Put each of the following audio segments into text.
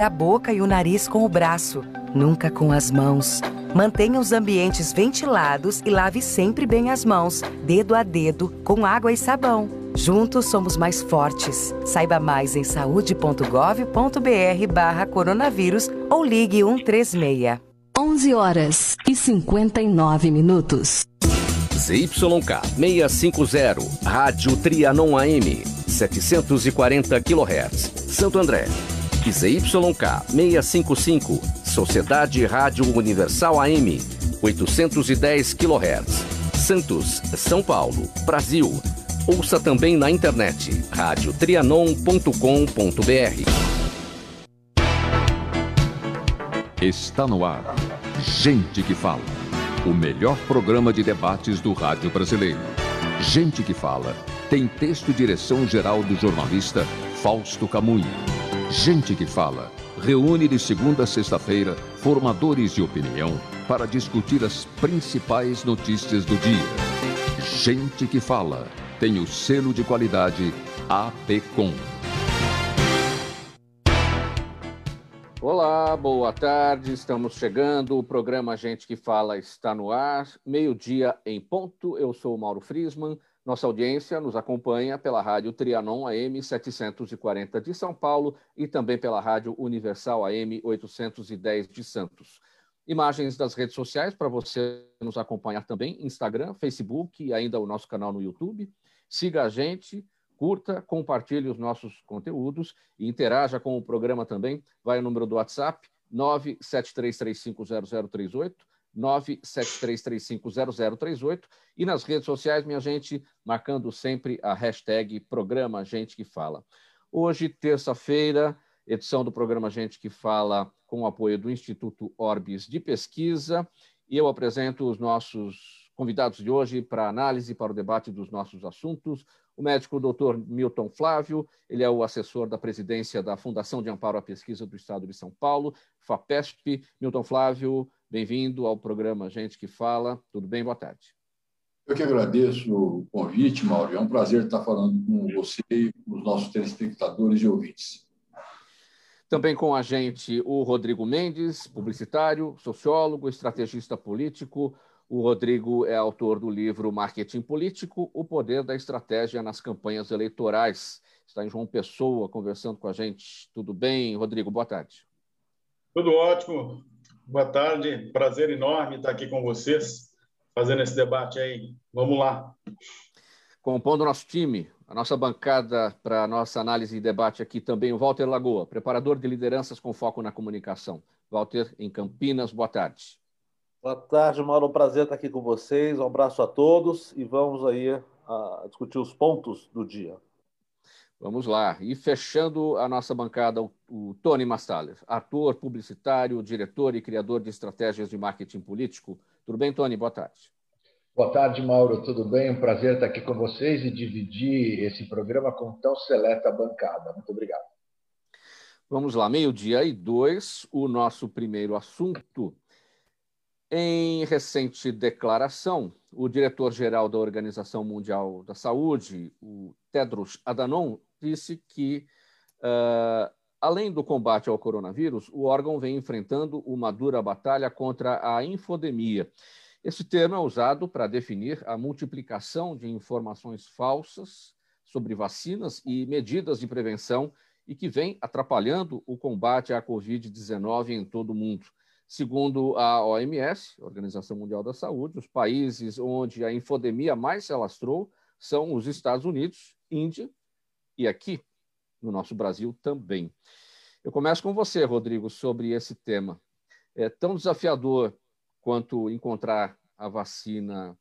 a boca e o nariz com o braço, nunca com as mãos. Mantenha os ambientes ventilados e lave sempre bem as mãos, dedo a dedo, com água e sabão. Juntos somos mais fortes. Saiba mais em saúde.gov.br/barra coronavírus ou ligue 136. 11 horas e 59 minutos. ZYK 650, Rádio Trianon AM, 740 kHz, Santo André. E ZYK 655, Sociedade Rádio Universal AM, 810 kHz, Santos, São Paulo, Brasil. Ouça também na internet radiotrianon.com.br. Está no ar. Gente que fala. O melhor programa de debates do rádio brasileiro. Gente que fala. Tem texto e direção geral do jornalista Fausto Camunha. Gente que fala. Reúne de segunda a sexta-feira formadores de opinião para discutir as principais notícias do dia. Gente que fala. Tem o selo de qualidade APCOM. Olá, boa tarde. Estamos chegando. O programa Gente que Fala está no ar. Meio-dia em ponto. Eu sou o Mauro Frisman. Nossa audiência nos acompanha pela Rádio Trianon AM 740 de São Paulo e também pela Rádio Universal AM 810 de Santos. Imagens das redes sociais para você nos acompanhar também: Instagram, Facebook e ainda o nosso canal no YouTube. Siga a gente curta, compartilhe os nossos conteúdos e interaja com o programa também. Vai o número do WhatsApp, 973350038, 973350038 e nas redes sociais, minha gente, marcando sempre a hashtag Programa Gente que Fala. Hoje, terça-feira, edição do programa Gente que Fala com o apoio do Instituto Orbis de Pesquisa e eu apresento os nossos convidados de hoje para análise, para o debate dos nossos assuntos o médico doutor Milton Flávio, ele é o assessor da presidência da Fundação de Amparo à Pesquisa do Estado de São Paulo, FAPESP. Milton Flávio, bem-vindo ao programa Gente que Fala. Tudo bem? Boa tarde. Eu que agradeço o convite, Mauro. É um prazer estar falando com você e com os nossos telespectadores e ouvintes. Também com a gente o Rodrigo Mendes, publicitário, sociólogo, estrategista político, o Rodrigo é autor do livro Marketing Político: O Poder da Estratégia nas Campanhas Eleitorais. Está em João Pessoa conversando com a gente. Tudo bem, Rodrigo? Boa tarde. Tudo ótimo. Boa tarde. Prazer enorme estar aqui com vocês, fazendo esse debate aí. Vamos lá. Compondo o nosso time, a nossa bancada para a nossa análise e debate aqui também, o Walter Lagoa, preparador de lideranças com foco na comunicação. Walter, em Campinas, boa tarde. Boa tarde, Mauro. Um prazer estar aqui com vocês. Um abraço a todos e vamos aí a discutir os pontos do dia. Vamos lá. E fechando a nossa bancada, o, o Tony Mastaler, ator, publicitário, diretor e criador de estratégias de marketing político. Tudo bem, Tony? Boa tarde. Boa tarde, Mauro. Tudo bem? Um prazer estar aqui com vocês e dividir esse programa com tão seleta bancada. Muito obrigado. Vamos lá, meio-dia e dois. O nosso primeiro assunto em recente declaração, o diretor-geral da Organização Mundial da Saúde, o Tedros Adhanom, disse que, uh, além do combate ao coronavírus, o órgão vem enfrentando uma dura batalha contra a infodemia. Esse termo é usado para definir a multiplicação de informações falsas sobre vacinas e medidas de prevenção e que vem atrapalhando o combate à Covid-19 em todo o mundo. Segundo a OMS, Organização Mundial da Saúde, os países onde a infodemia mais se alastrou são os Estados Unidos, Índia e aqui no nosso Brasil também. Eu começo com você, Rodrigo, sobre esse tema. É tão desafiador quanto encontrar a vacina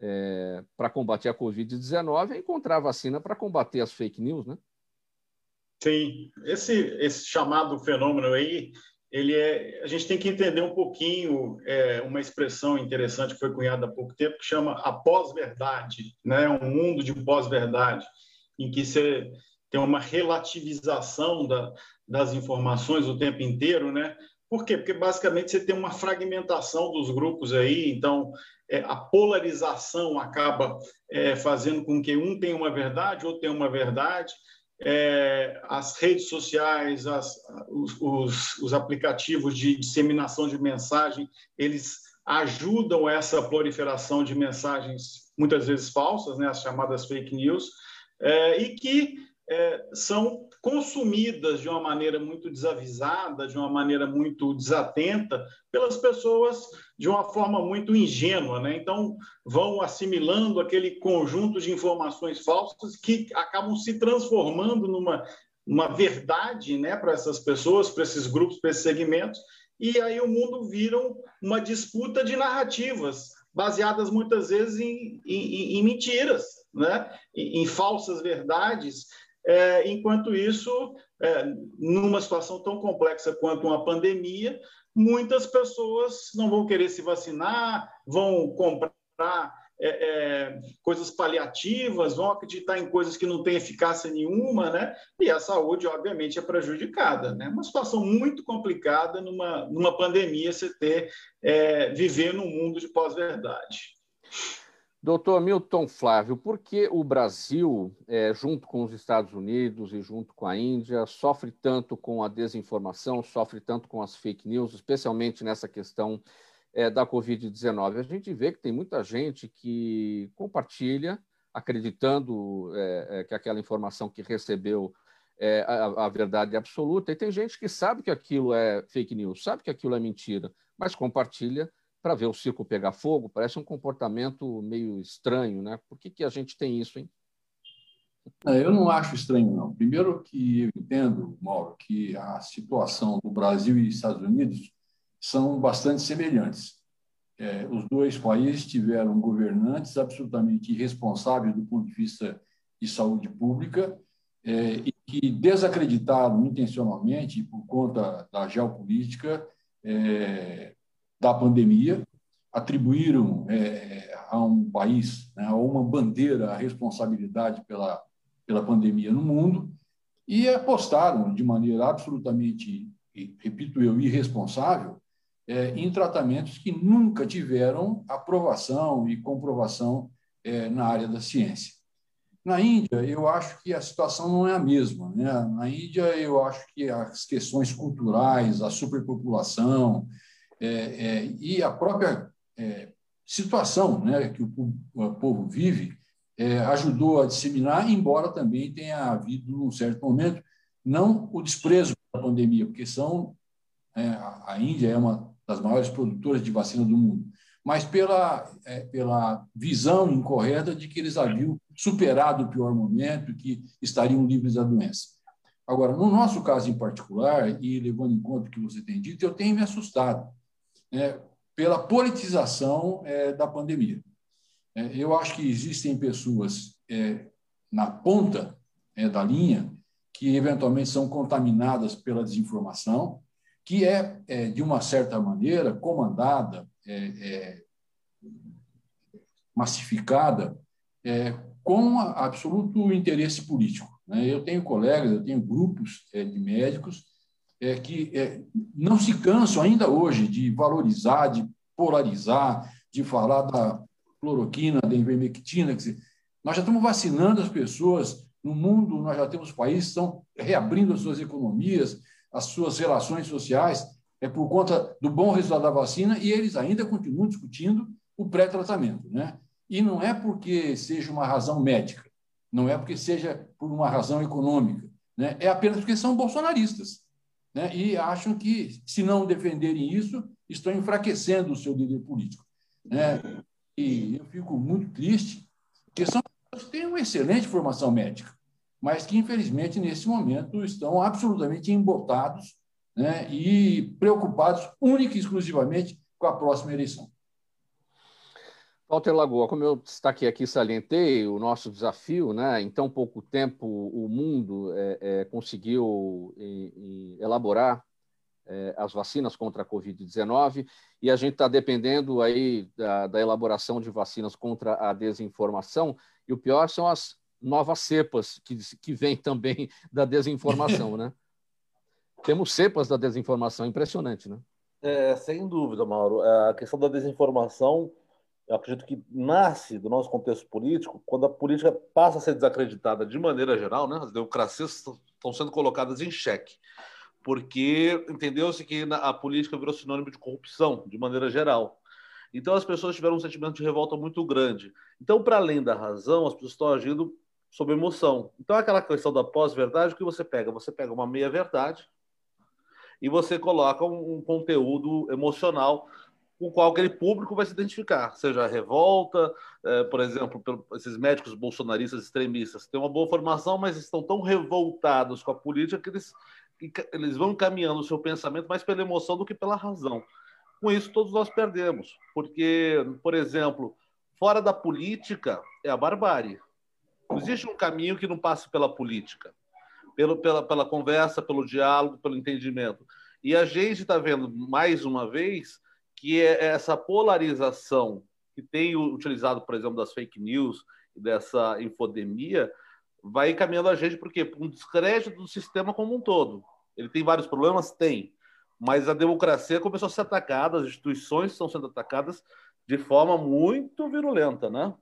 é, para combater a Covid-19 é encontrar a vacina para combater as fake news, né? Sim, esse, esse chamado fenômeno aí ele é, a gente tem que entender um pouquinho é, uma expressão interessante que foi cunhada há pouco tempo que chama a pós-verdade, né? Um mundo de pós-verdade em que você tem uma relativização da, das informações o tempo inteiro, né? Por quê? Porque basicamente você tem uma fragmentação dos grupos aí, então é, a polarização acaba é, fazendo com que um tenha uma verdade, outro tenha uma verdade, é, as redes sociais, as, os, os, os, aplicativos de disseminação de mensagem, eles ajudam essa proliferação de mensagens muitas vezes falsas, né, as chamadas fake news, é, e que é, são consumidas de uma maneira muito desavisada, de uma maneira muito desatenta, pelas pessoas de uma forma muito ingênua. Né? Então, vão assimilando aquele conjunto de informações falsas que acabam se transformando numa uma verdade né, para essas pessoas, para esses grupos, para esses segmentos, e aí o mundo vira uma disputa de narrativas, baseadas muitas vezes em, em, em mentiras, né? em, em falsas verdades, é, enquanto isso, é, numa situação tão complexa quanto uma pandemia, muitas pessoas não vão querer se vacinar, vão comprar é, é, coisas paliativas, vão acreditar em coisas que não têm eficácia nenhuma, né? E a saúde, obviamente, é prejudicada, né? Uma situação muito complicada numa, numa pandemia, você ter, é, viver num mundo de pós-verdade. Doutor Milton Flávio, por que o Brasil, é, junto com os Estados Unidos e junto com a Índia, sofre tanto com a desinformação, sofre tanto com as fake news, especialmente nessa questão é, da Covid-19? A gente vê que tem muita gente que compartilha, acreditando é, é que aquela informação que recebeu é a, a verdade absoluta, e tem gente que sabe que aquilo é fake news, sabe que aquilo é mentira, mas compartilha para ver o circo pegar fogo, parece um comportamento meio estranho, né? Por que, que a gente tem isso, hein? Eu não acho estranho, não. Primeiro que eu entendo, Mauro, que a situação do Brasil e Estados Unidos são bastante semelhantes. É, os dois países tiveram governantes absolutamente irresponsáveis do ponto de vista de saúde pública é, e que desacreditaram intencionalmente, por conta da geopolítica, é, da pandemia, atribuíram é, a um país, né, a uma bandeira, a responsabilidade pela, pela pandemia no mundo e apostaram de maneira absolutamente, repito eu, irresponsável é, em tratamentos que nunca tiveram aprovação e comprovação é, na área da ciência. Na Índia, eu acho que a situação não é a mesma. Né? Na Índia, eu acho que as questões culturais, a superpopulação, é, é, e a própria é, situação né, que o, o povo vive é, ajudou a disseminar, embora também tenha havido, num certo momento, não o desprezo da pandemia, porque são é, a Índia é uma das maiores produtoras de vacina do mundo, mas pela, é, pela visão incorreta de que eles haviam superado o pior momento, que estariam livres da doença. Agora, no nosso caso em particular, e levando em conta o que você tem dito, eu tenho me assustado é, pela politização é, da pandemia. É, eu acho que existem pessoas é, na ponta é, da linha que eventualmente são contaminadas pela desinformação, que é, é de uma certa maneira, comandada, massificada, com absoluto interesse político. Né? Eu tenho colegas, eu tenho grupos de médicos é, que é, não se cansam ainda hoje de valorizar, de polarizar, de falar da cloroquina, da ivermectina. Dizer, nós já estamos vacinando as pessoas no mundo, nós já temos países que estão reabrindo as suas economias, as suas relações sociais, é por conta do bom resultado da vacina, e eles ainda continuam discutindo o pré-tratamento. Né? E não é porque seja uma razão médica, não é porque seja por uma razão econômica, né? é apenas porque são bolsonaristas né? e acham que, se não defenderem isso, estão enfraquecendo o seu líder político. Né? E eu fico muito triste, porque são têm uma excelente formação médica, mas que, infelizmente, nesse momento, estão absolutamente embotados né? e preocupados única e exclusivamente com a próxima eleição. Walter Lagoa, como eu destaquei aqui, salientei o nosso desafio, né? em tão pouco tempo o mundo é, é, conseguiu em, em elaborar é, as vacinas contra a Covid-19 e a gente está dependendo aí da, da, elaboração de vacinas contra a desinformação e o pior são as novas cepas que, que vêm também da desinformação, né? Temos cepas da desinformação, impressionante, né? É, sem dúvida, Mauro. É, a questão da desinformação eu acredito que nasce do nosso contexto político quando a política passa a ser desacreditada de maneira geral, né? As democracias estão sendo colocadas em xeque, porque entendeu-se que a política virou sinônimo de corrupção de maneira geral. Então as pessoas tiveram um sentimento de revolta muito grande. Então, para além da razão, as pessoas estão agindo sob emoção. Então, aquela questão da pós-verdade, que você pega? Você pega uma meia-verdade e você coloca um, um conteúdo emocional com o qual aquele público vai se identificar, seja a revolta, é, por exemplo, pelo, esses médicos bolsonaristas extremistas têm uma boa formação, mas estão tão revoltados com a política que eles, que eles vão caminhando o seu pensamento mais pela emoção do que pela razão. Com isso, todos nós perdemos, porque, por exemplo, fora da política é a barbárie. Não existe um caminho que não passe pela política, pelo, pela, pela conversa, pelo diálogo, pelo entendimento. E a gente está vendo, mais uma vez, que é essa polarização que tem utilizado, por exemplo, das fake news dessa infodemia, vai encaminhando a gente por quê? Por um descrédito do sistema como um todo. Ele tem vários problemas? Tem. Mas a democracia começou a ser atacada, as instituições estão sendo atacadas de forma muito virulenta, né?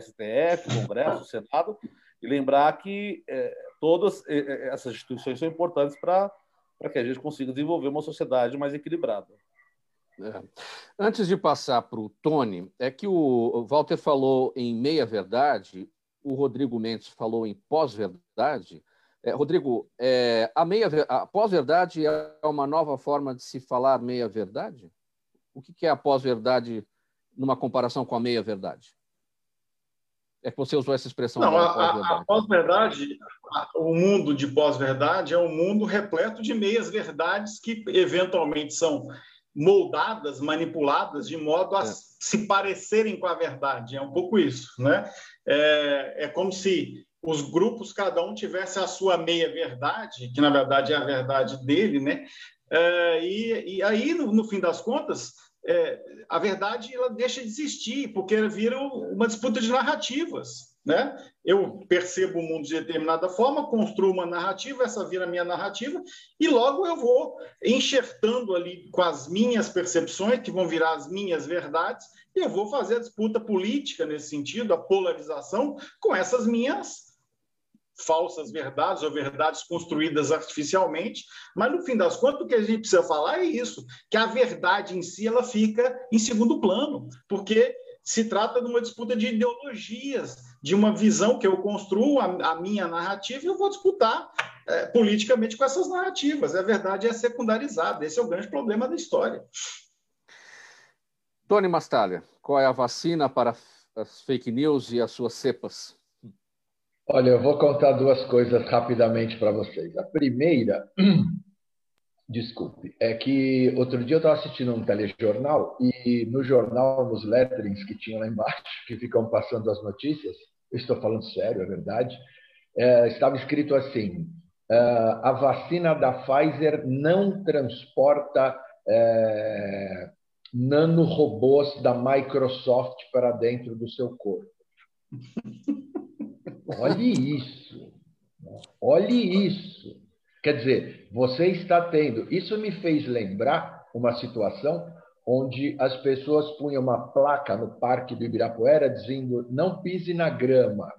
STF, Congresso, Senado, e lembrar que é, todas essas instituições são importantes para que a gente consiga desenvolver uma sociedade mais equilibrada. É. Antes de passar para o Tony, é que o Walter falou em meia-verdade, o Rodrigo Mendes falou em pós-verdade. É, Rodrigo, é, a, meia, a pós-verdade é uma nova forma de se falar meia-verdade? O que é a pós-verdade numa comparação com a meia-verdade? É que você usou essa expressão. Não, a pós-verdade, pós o mundo de pós-verdade é um mundo repleto de meias-verdades que eventualmente são moldadas, manipuladas de modo a é. se parecerem com a verdade. É um pouco isso, né? É, é como se os grupos cada um tivesse a sua meia verdade, que na verdade é a verdade dele, né? É, e, e aí no, no, fim das contas é, a verdade ela deixa de existir porque vira uma disputa de narrativas. Né? Eu percebo o mundo de determinada forma, construo uma narrativa, essa vira minha narrativa, e logo eu vou enxertando ali com as minhas percepções, que vão virar as minhas verdades, e eu vou fazer a disputa política nesse sentido, a polarização, com essas minhas falsas verdades ou verdades construídas artificialmente, mas no fim das contas o que a gente precisa falar é isso, que a verdade em si ela fica em segundo plano, porque se trata de uma disputa de ideologias, de uma visão que eu construo a, a minha narrativa e eu vou disputar é, politicamente com essas narrativas. A verdade é secundarizada. Esse é o grande problema da história. Tony Mastalha, qual é a vacina para as fake news e as suas cepas? Olha, eu vou contar duas coisas rapidamente para vocês. A primeira Desculpe, é que outro dia eu estava assistindo um telejornal e no jornal, nos letterings que tinham lá embaixo, que ficam passando as notícias, eu estou falando sério, é verdade, é, estava escrito assim: uh, a vacina da Pfizer não transporta é, nanorobôs da Microsoft para dentro do seu corpo. Olhe isso, olhe isso. Quer dizer, você está tendo. Isso me fez lembrar uma situação onde as pessoas punham uma placa no Parque do Ibirapuera dizendo não pise na grama.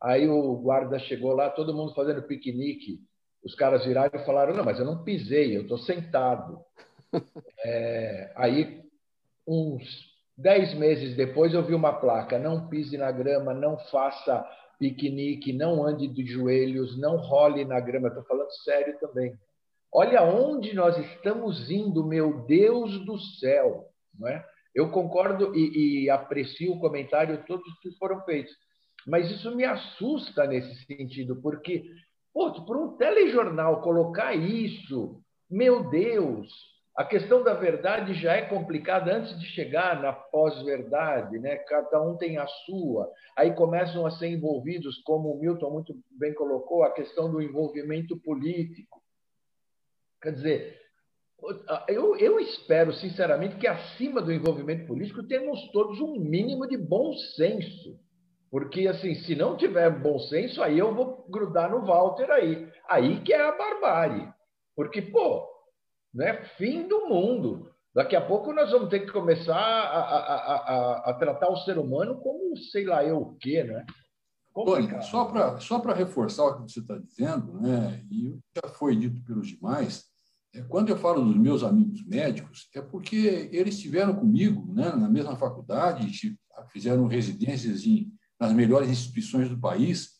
Aí o guarda chegou lá, todo mundo fazendo piquenique. Os caras viraram e falaram: não, mas eu não pisei, eu estou sentado. É, aí, uns dez meses depois, eu vi uma placa: não pise na grama, não faça piquenique, não ande de joelhos, não role na grama. Estou falando sério também. Olha onde nós estamos indo, meu Deus do céu. Não é? Eu concordo e, e aprecio o comentário todos que foram feitos. Mas isso me assusta nesse sentido, porque, pô, por um telejornal colocar isso, meu Deus, a questão da verdade já é complicada antes de chegar na pós-verdade, né? Cada um tem a sua. Aí começam a ser envolvidos, como o Milton muito bem colocou, a questão do envolvimento político. Quer dizer, eu, eu espero, sinceramente, que acima do envolvimento político temos todos um mínimo de bom senso. Porque, assim, se não tiver bom senso, aí eu vou grudar no Walter aí. Aí que é a barbárie. Porque, pô, né? Fim do mundo. Daqui a pouco nós vamos ter que começar a, a, a, a tratar o ser humano como sei lá eu o quê, né? Só para só reforçar o que você está dizendo, né, e já foi dito pelos demais, é, quando eu falo dos meus amigos médicos, é porque eles estiveram comigo né, na mesma faculdade, fizeram residências em, nas melhores instituições do país.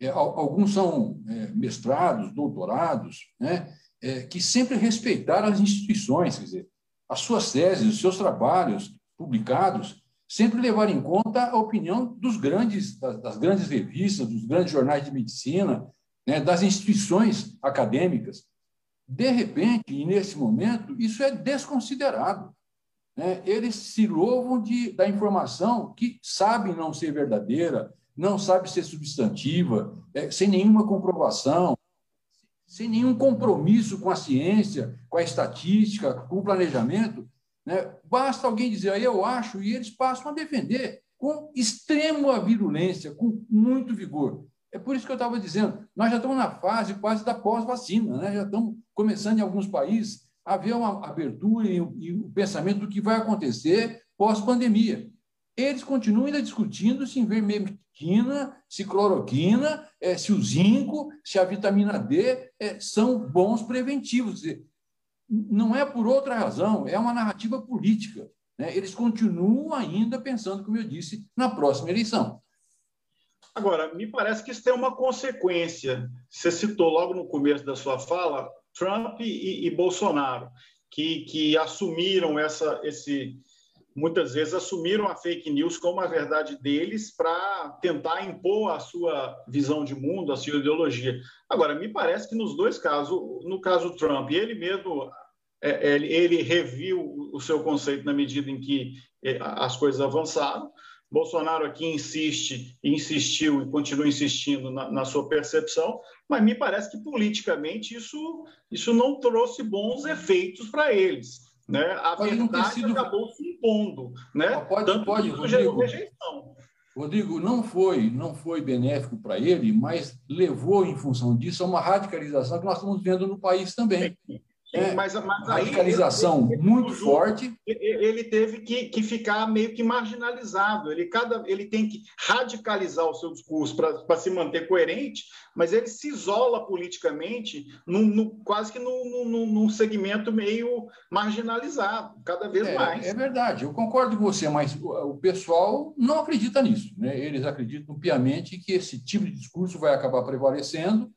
É, alguns são é, mestrados, doutorados, né, é, que sempre respeitaram as instituições, quer dizer, as suas teses, os seus trabalhos publicados, sempre levar em conta a opinião dos grandes, das, das grandes revistas, dos grandes jornais de medicina, né, das instituições acadêmicas. De repente, e nesse momento, isso é desconsiderado. Né? Eles se louvam de, da informação que sabem não ser verdadeira, não sabe ser substantiva, é, sem nenhuma comprovação, sem nenhum compromisso com a ciência, com a estatística, com o planejamento. Né? Basta alguém dizer, aí eu acho, e eles passam a defender com extrema virulência, com muito vigor. É por isso que eu estava dizendo, nós já estamos na fase quase da pós-vacina, né? já estamos começando em alguns países a haver uma abertura e o pensamento do que vai acontecer pós-pandemia. Eles continuam ainda discutindo se ivermectina, se cloroquina, é, se o zinco, se a vitamina D é, são bons preventivos. Não é por outra razão, é uma narrativa política. Né? Eles continuam ainda pensando, como eu disse, na próxima eleição. Agora, me parece que isso tem uma consequência. Você citou logo no começo da sua fala Trump e, e Bolsonaro, que, que assumiram essa, esse, muitas vezes assumiram a fake news como a verdade deles para tentar impor a sua visão de mundo, a sua ideologia. Agora, me parece que nos dois casos, no caso Trump, ele mesmo é, ele, ele reviu o seu conceito na medida em que é, as coisas avançaram. Bolsonaro aqui insiste, insistiu e continua insistindo na, na, sua percepção, mas me parece que politicamente isso, isso não trouxe bons efeitos para eles. Né? A pode verdade sido... acabou se impondo. Né? Pode, Tanto pode, que Rodrigo, rejeição. Rodrigo, não foi, não foi benéfico para ele, mas levou, em função disso, a uma radicalização que nós estamos vendo no país também. Sim. É, mas, mas radicalização ele, muito forte. Ele teve que, que ficar meio que marginalizado. Ele, cada, ele tem que radicalizar o seu discurso para se manter coerente, mas ele se isola politicamente no, no quase que num, segmento meio marginalizado, cada vez é, mais. É verdade, eu concordo com você, mas o, o pessoal não acredita nisso. Né? Eles acreditam piamente que esse tipo de discurso vai acabar prevalecendo,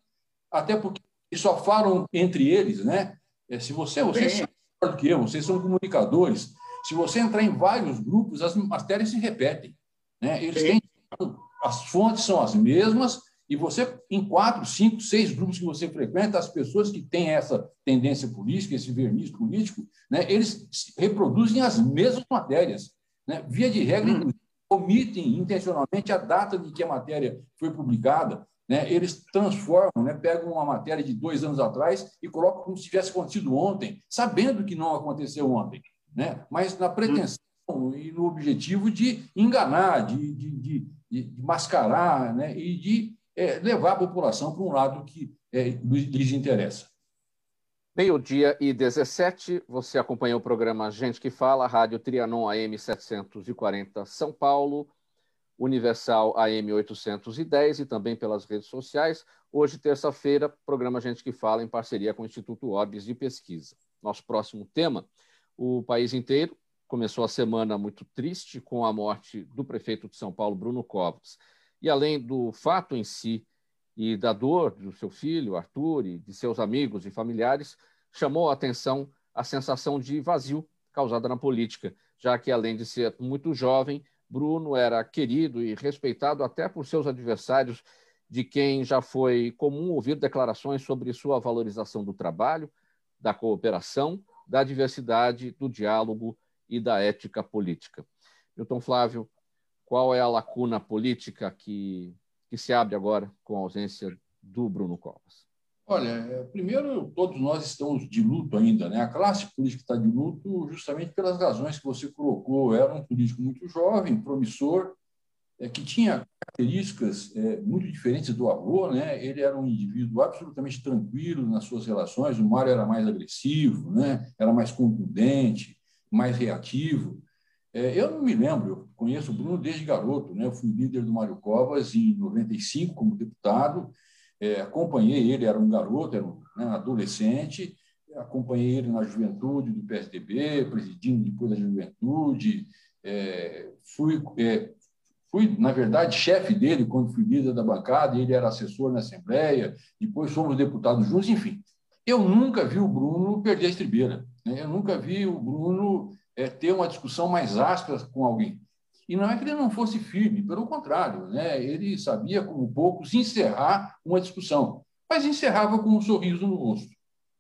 até porque só falam entre eles, né? É, se você, vocês são melhor do que eu, vocês são comunicadores. Se você entrar em vários grupos, as matérias se repetem. Né? Eles têm, as fontes são as mesmas, e você, em quatro, cinco, seis grupos que você frequenta, as pessoas que têm essa tendência política, esse verniz político, né, eles reproduzem as mesmas matérias. Né? Via de regra, hum. omitem intencionalmente a data de que a matéria foi publicada, né, eles transformam, né, pegam uma matéria de dois anos atrás e colocam como se tivesse acontecido ontem, sabendo que não aconteceu ontem, né, mas na pretensão e no objetivo de enganar, de, de, de, de mascarar né, e de é, levar a população para um lado que é, lhes interessa. Meio-dia e 17, você acompanhou o programa Gente que Fala, Rádio Trianon AM 740 São Paulo. Universal AM 810 e também pelas redes sociais. Hoje, terça-feira, programa Gente que Fala em parceria com o Instituto Orbis de Pesquisa. Nosso próximo tema: o país inteiro começou a semana muito triste com a morte do prefeito de São Paulo, Bruno Covas. E além do fato em si e da dor do seu filho, Arthur, e de seus amigos e familiares, chamou a atenção a sensação de vazio causada na política, já que, além de ser muito jovem, Bruno era querido e respeitado até por seus adversários, de quem já foi comum ouvir declarações sobre sua valorização do trabalho, da cooperação, da diversidade, do diálogo e da ética política. Milton Flávio, qual é a lacuna política que, que se abre agora com a ausência do Bruno Covas? Olha, é, primeiro, todos nós estamos de luto ainda. Né? A classe política está de luto justamente pelas razões que você colocou. Era um político muito jovem, promissor, é, que tinha características é, muito diferentes do avô. Né? Ele era um indivíduo absolutamente tranquilo nas suas relações. O Mário era mais agressivo, né? era mais contundente, mais reativo. É, eu não me lembro, eu conheço o Bruno desde garoto, né? eu fui líder do Mário Covas em 95 como deputado, é, acompanhei ele, era um garoto, era um né, adolescente, acompanhei ele na juventude do PSDB, presidindo depois da juventude, é, fui, é, fui, na verdade, chefe dele quando fui líder da bancada, ele era assessor na Assembleia, depois fomos deputados juntos, enfim. Eu nunca vi o Bruno perder a estribeira, né? eu nunca vi o Bruno é, ter uma discussão mais áspera com alguém. E não é que ele não fosse firme, pelo contrário, né? ele sabia, como poucos, encerrar uma discussão, mas encerrava com um sorriso no rosto,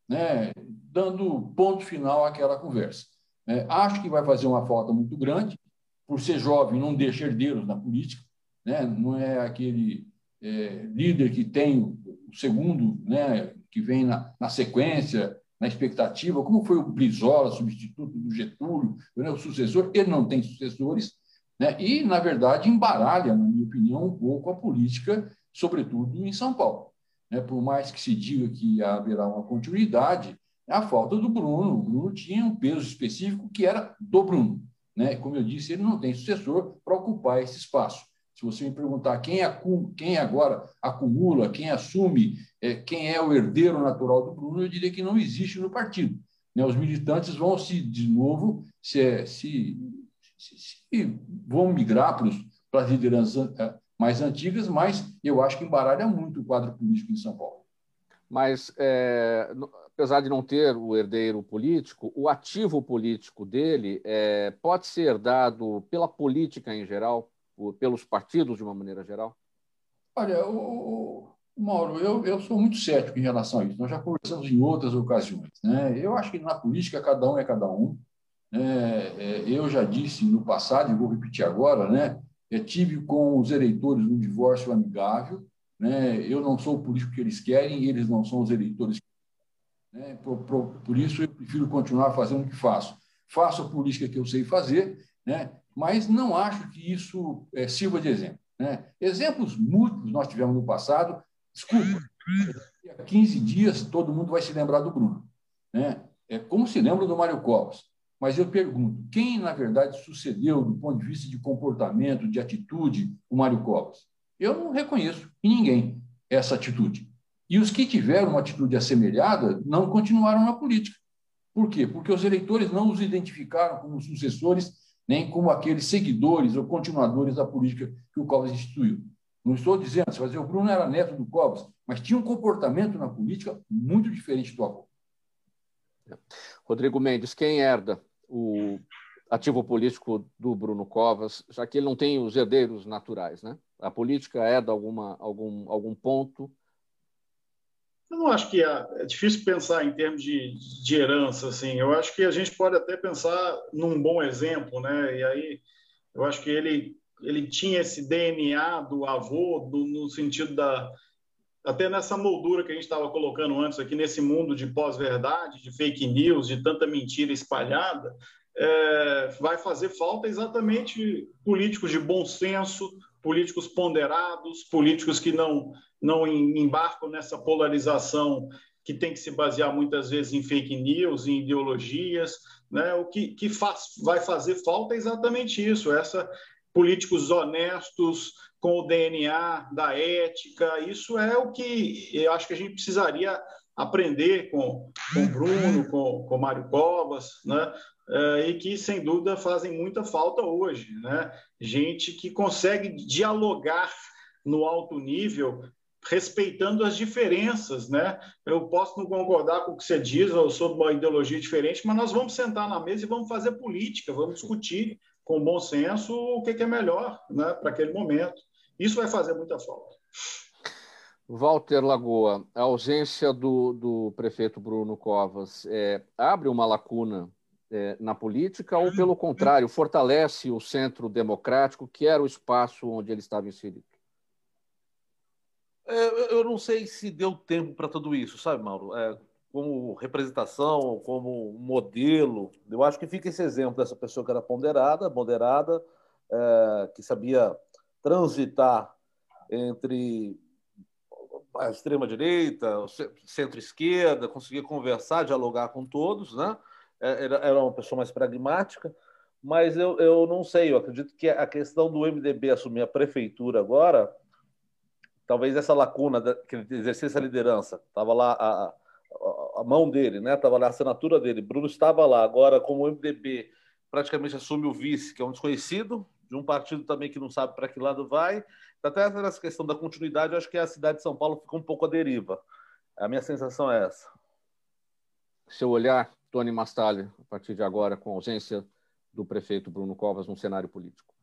né? dando ponto final àquela conversa. É, acho que vai fazer uma falta muito grande, por ser jovem, não deixa herdeiros na política, né? não é aquele é, líder que tem o segundo, né? que vem na, na sequência, na expectativa, como foi o Brizola, substituto do Getúlio, né? o sucessor, ele não tem sucessores, né? E, na verdade, embaralha, na minha opinião, um pouco a política, sobretudo em São Paulo. Né? Por mais que se diga que haverá uma continuidade, é a falta do Bruno. O Bruno tinha um peso específico que era do Bruno. Né? Como eu disse, ele não tem sucessor para ocupar esse espaço. Se você me perguntar quem, acum, quem agora acumula, quem assume, é, quem é o herdeiro natural do Bruno, eu diria que não existe no partido. Né? Os militantes vão se, de novo, se, se se vão migrar para as lideranças é, mais antigas, mas eu acho que embaralha muito o quadro político em São Paulo. Mas, é, apesar de não ter o herdeiro político, o ativo político dele é, pode ser dado pela política em geral, pelos partidos de uma maneira geral? Olha, o, o Mauro, eu, eu sou muito cético em relação a isso. Nós já conversamos em outras ocasiões. Né? Eu acho que na política cada um é cada um. É, é, eu já disse no passado, e vou repetir agora, né? Tive com os eleitores um divórcio amigável. Né? Eu não sou o político que eles querem, eles não são os eleitores. Né? Por, por, por, isso, eu prefiro continuar fazendo o que faço. Faço a política que eu sei fazer, né? mas não acho que isso é, sirva de exemplo. Né? Exemplos múltiplos nós tivemos no passado. Desculpa, a 15 dias todo mundo vai se lembrar do Bruno. Né? É como se lembra do Mário Covas. Mas eu pergunto, quem, na verdade, sucedeu do ponto de vista de comportamento, de atitude, o Mário Covas? Eu não reconheço em ninguém essa atitude. E os que tiveram uma atitude assemelhada não continuaram na política. Por quê? Porque os eleitores não os identificaram como sucessores, nem como aqueles seguidores ou continuadores da política que o Covas instituiu. Não estou dizendo, fazer o Bruno era neto do Covas, mas tinha um comportamento na política muito diferente do avô. Rodrigo Mendes, quem herda o ativo político do Bruno Covas, já que ele não tem os herdeiros naturais, né? A política de alguma, algum, algum ponto. Eu não acho que é, é difícil pensar em termos de, de herança, assim. Eu acho que a gente pode até pensar num bom exemplo, né? E aí eu acho que ele ele tinha esse DNA do avô do, no sentido da até nessa moldura que a gente estava colocando antes aqui, nesse mundo de pós-verdade, de fake news, de tanta mentira espalhada, é, vai fazer falta exatamente políticos de bom senso, políticos ponderados, políticos que não, não embarcam nessa polarização que tem que se basear muitas vezes em fake news, em ideologias. Né? O que, que faz, vai fazer falta é exatamente isso, essa políticos honestos, com o DNA da ética. Isso é o que eu acho que a gente precisaria aprender com o Bruno, com, com Mário Covas, né? É, e que, sem dúvida, fazem muita falta hoje. Né? Gente que consegue dialogar no alto nível, respeitando as diferenças. Né? Eu posso não concordar com o que você diz, eu sou de uma ideologia diferente, mas nós vamos sentar na mesa e vamos fazer política, vamos discutir com bom senso o que é melhor né, para aquele momento. Isso vai fazer muita falta. Walter Lagoa, a ausência do, do prefeito Bruno Covas é, abre uma lacuna é, na política ou, pelo contrário, fortalece o centro democrático, que era o espaço onde ele estava inserido? É, eu não sei se deu tempo para tudo isso, sabe, Mauro? É, como representação, como modelo, eu acho que fica esse exemplo dessa pessoa que era ponderada, moderada, é, que sabia transitar entre a extrema-direita, centro-esquerda, conseguir conversar, dialogar com todos, né? é, era uma pessoa mais pragmática, mas eu, eu não sei, eu acredito que a questão do MDB assumir a prefeitura agora, talvez essa lacuna que ele exercesse a liderança, estava lá a, a, a, mão dele, né? Estava lá a assinatura dele. Bruno estava lá, agora como o MDB praticamente assume o vice, que é um desconhecido, de um partido também que não sabe para que lado vai. Até nessa questão da continuidade, eu acho que a cidade de São Paulo fica um pouco à deriva. A minha sensação é essa. Seu olhar, Tony Mastalli, a partir de agora, com a ausência do prefeito Bruno Covas no cenário político.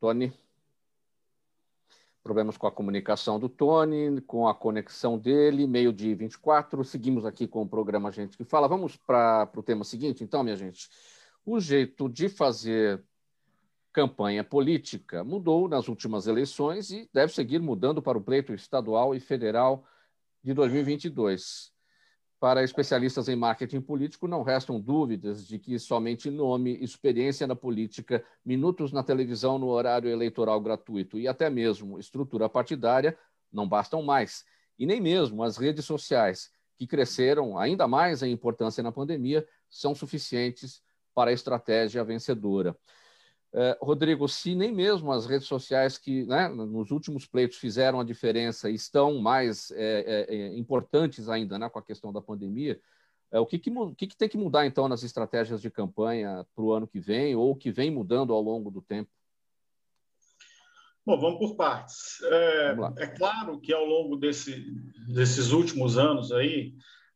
Tony? Problemas com a comunicação do Tony, com a conexão dele, meio de 24. Seguimos aqui com o programa Gente que Fala. Vamos para o tema seguinte, então, minha gente. O jeito de fazer campanha política mudou nas últimas eleições e deve seguir mudando para o pleito estadual e federal de 2022. Para especialistas em marketing político, não restam dúvidas de que somente nome, experiência na política, minutos na televisão no horário eleitoral gratuito e até mesmo estrutura partidária não bastam mais. E nem mesmo as redes sociais, que cresceram ainda mais em importância na pandemia, são suficientes para a estratégia vencedora. É, Rodrigo, se nem mesmo as redes sociais que né, nos últimos pleitos fizeram a diferença e estão mais é, é importantes ainda né, com a questão da pandemia, é, o, que, que, que, que, tem que mudar então nas estratégias de campanha para o ano que vem ou que vem mudando ao longo do tempo? Bom, vamos por partes. É, é claro que ao longo desse, desses últimos anos aí,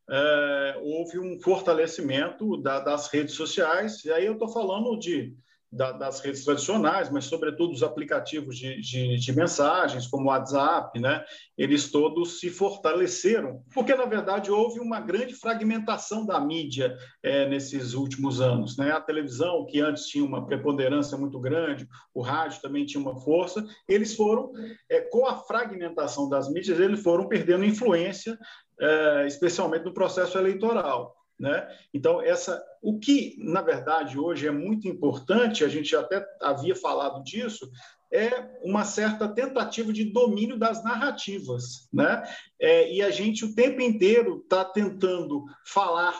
é, houve um fortalecimento da, das redes sociais, e aí eu estou falando de da, das redes tradicionais, mas sobretudo os aplicativos de, de, de, mensagens, como o WhatsApp, né? eles todos se fortaleceram, porque, na verdade, houve uma grande fragmentação da mídia é, nesses últimos anos. Né? A televisão, que antes tinha uma preponderância muito grande, o rádio também tinha uma força, eles foram, é, com a fragmentação das mídias, eles foram perdendo influência, é, especialmente no processo eleitoral. Né? Então, essa, o que, na verdade, hoje é muito importante, a gente até havia falado disso, é uma certa tentativa de domínio das narrativas. Né? É, e a gente o tempo inteiro está tentando falar,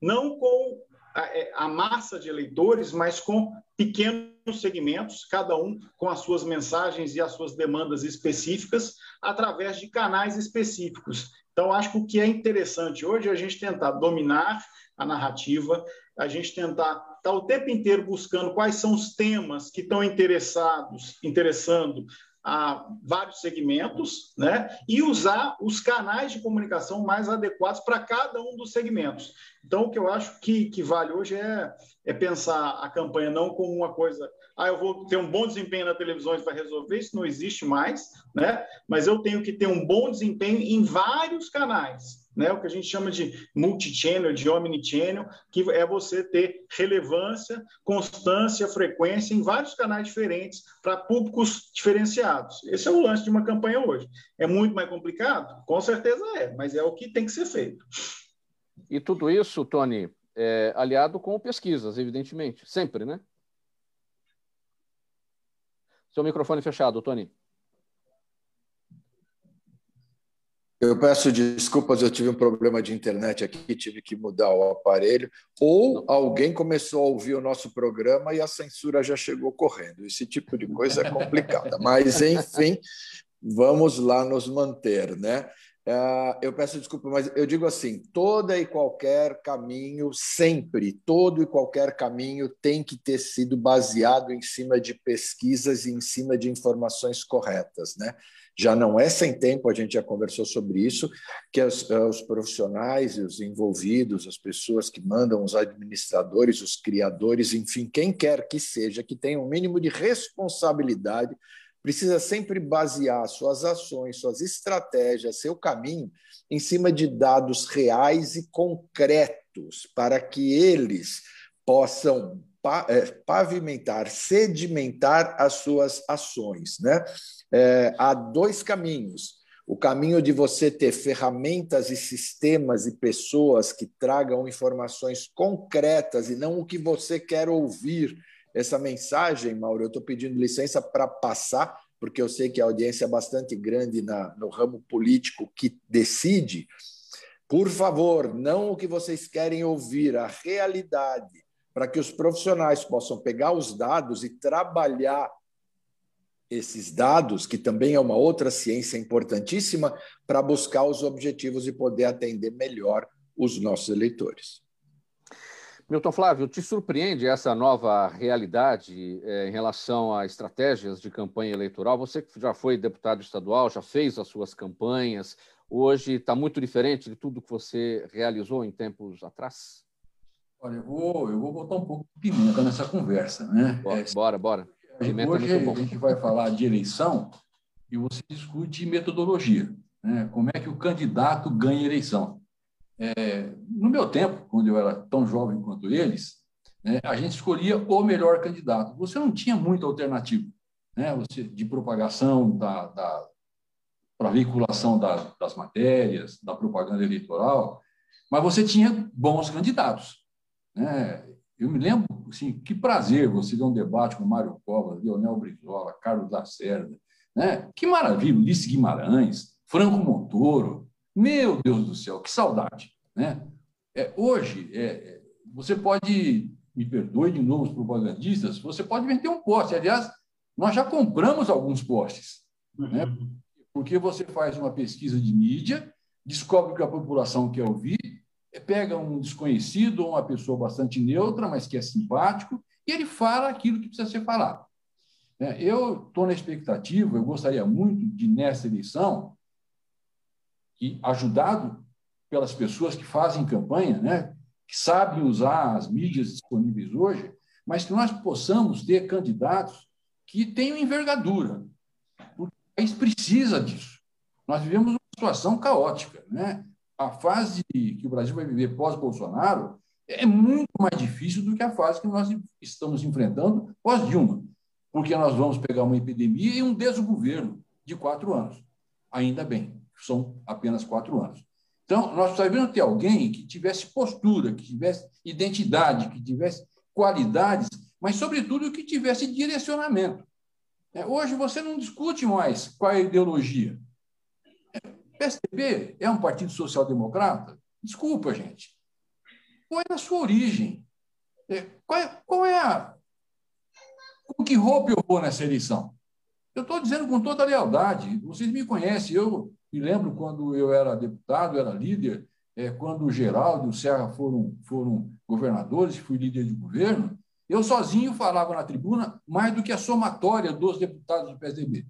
não com a, é, a massa de eleitores, mas com pequenos segmentos, cada um com as suas mensagens e as suas demandas específicas, através de canais específicos. Então, acho que o que é interessante hoje é a gente tentar dominar a narrativa, a gente tentar estar tá o tempo inteiro buscando quais são os temas que estão interessados, interessando a vários segmentos, né? E usar os canais de comunicação mais adequados para cada um dos segmentos. Então, o que eu acho que, que vale hoje é, é pensar a campanha não como uma coisa ah, eu vou ter um bom desempenho na televisão e vai resolver, isso não existe mais, né? Mas eu tenho que ter um bom desempenho em vários canais, né? O que a gente chama de multi-channel, de omnichannel, que é você ter relevância, constância, frequência em vários canais diferentes para públicos diferenciados. Esse é o lance de uma campanha hoje. É muito mais complicado? Com certeza é, mas é o que tem que ser feito. E tudo isso, Tony, é aliado com pesquisas, evidentemente, sempre, né? Seu microfone fechado, Tony. Eu peço desculpas, eu tive um problema de internet aqui, tive que mudar o aparelho. Ou alguém começou a ouvir o nosso programa e a censura já chegou correndo. Esse tipo de coisa é complicada. Mas, enfim, vamos lá nos manter, né? É, eu peço desculpa, mas eu digo assim: toda e qualquer caminho, sempre, todo e qualquer caminho tem que ter sido baseado em cima de pesquisas e em cima de informações corretas. Né? Já não é sem tempo, a gente já conversou sobre isso, que os, os profissionais e os envolvidos, as pessoas que mandam, os administradores, os criadores, enfim, quem quer que seja, que tenha um mínimo de responsabilidade precisa sempre basear suas ações, suas estratégias, seu caminho em cima de dados reais e concretos, para que eles possam é, pavimentar, sedimentar as suas ações. Né? É, há dois caminhos. O caminho de você ter ferramentas e sistemas e pessoas que tragam informações concretas e não o que você quer ouvir essa mensagem, Mauro, eu estou pedindo licença para passar, porque eu sei que a audiência é bastante grande na, no ramo político que decide. Por favor, não o que vocês querem ouvir, a realidade, para que os profissionais possam pegar os dados e trabalhar esses dados, que também é uma outra ciência importantíssima, para buscar os objetivos e poder atender melhor os nossos eleitores. Milton Flávio, te surpreende essa nova realidade é, em relação a estratégias de campanha eleitoral? Você que já foi deputado estadual, já fez as suas campanhas, hoje está muito diferente de tudo que você realizou em tempos atrás? Olha, eu vou, eu vou botar um pouco de pimenta nessa conversa, né? Bora, é, bora. bora. Pimenta hoje é a gente vai falar de eleição e você discute metodologia, né? Como é que o candidato ganha eleição? É, no meu tempo, quando eu era tão jovem quanto eles, né, a gente escolhia o melhor candidato. Você não tinha muita alternativa né, você, de propagação da, da para veiculação da, das matérias, da propaganda eleitoral, mas você tinha bons candidatos. Né? Eu me lembro, assim, que prazer você ver um debate com Mário Covas, Leonel Brizola, Carlos Lacerda, né? Que maravilha, Ulisses Guimarães, Franco Montoro, meu Deus do céu, que saudade. Né? É, hoje, é, é, você pode, me perdoe de novo os propagandistas, você pode vender um poste. Aliás, nós já compramos alguns postes. Né? Porque você faz uma pesquisa de mídia, descobre que a população quer ouvir, pega um desconhecido ou uma pessoa bastante neutra, mas que é simpático, e ele fala aquilo que precisa ser falado. É, eu estou na expectativa, eu gostaria muito de, nessa eleição, e ajudado pelas pessoas que fazem campanha, né, que sabem usar as mídias disponíveis hoje, mas que nós possamos ter candidatos que tenham envergadura. O país precisa disso. Nós vivemos uma situação caótica. Né? A fase que o Brasil vai viver pós-Bolsonaro é muito mais difícil do que a fase que nós estamos enfrentando pós-Dilma, porque nós vamos pegar uma epidemia e um desgoverno de quatro anos. Ainda bem são apenas quatro anos. Então, nós precisamos ter alguém que tivesse postura, que tivesse identidade, que tivesse qualidades, mas, sobretudo, que tivesse direcionamento. É, hoje você não discute mais qual é a ideologia. PSDB é um partido social-democrata? Desculpa, gente. Qual é a sua origem? É, qual é, qual é a. Com que roupa eu vou nessa eleição? Eu estou dizendo com toda lealdade. Vocês me conhecem. Eu me lembro quando eu era deputado, era líder, é, quando o Geraldo e o Serra foram, foram governadores, fui líder de governo, eu sozinho falava na tribuna mais do que a somatória dos deputados do PSDB.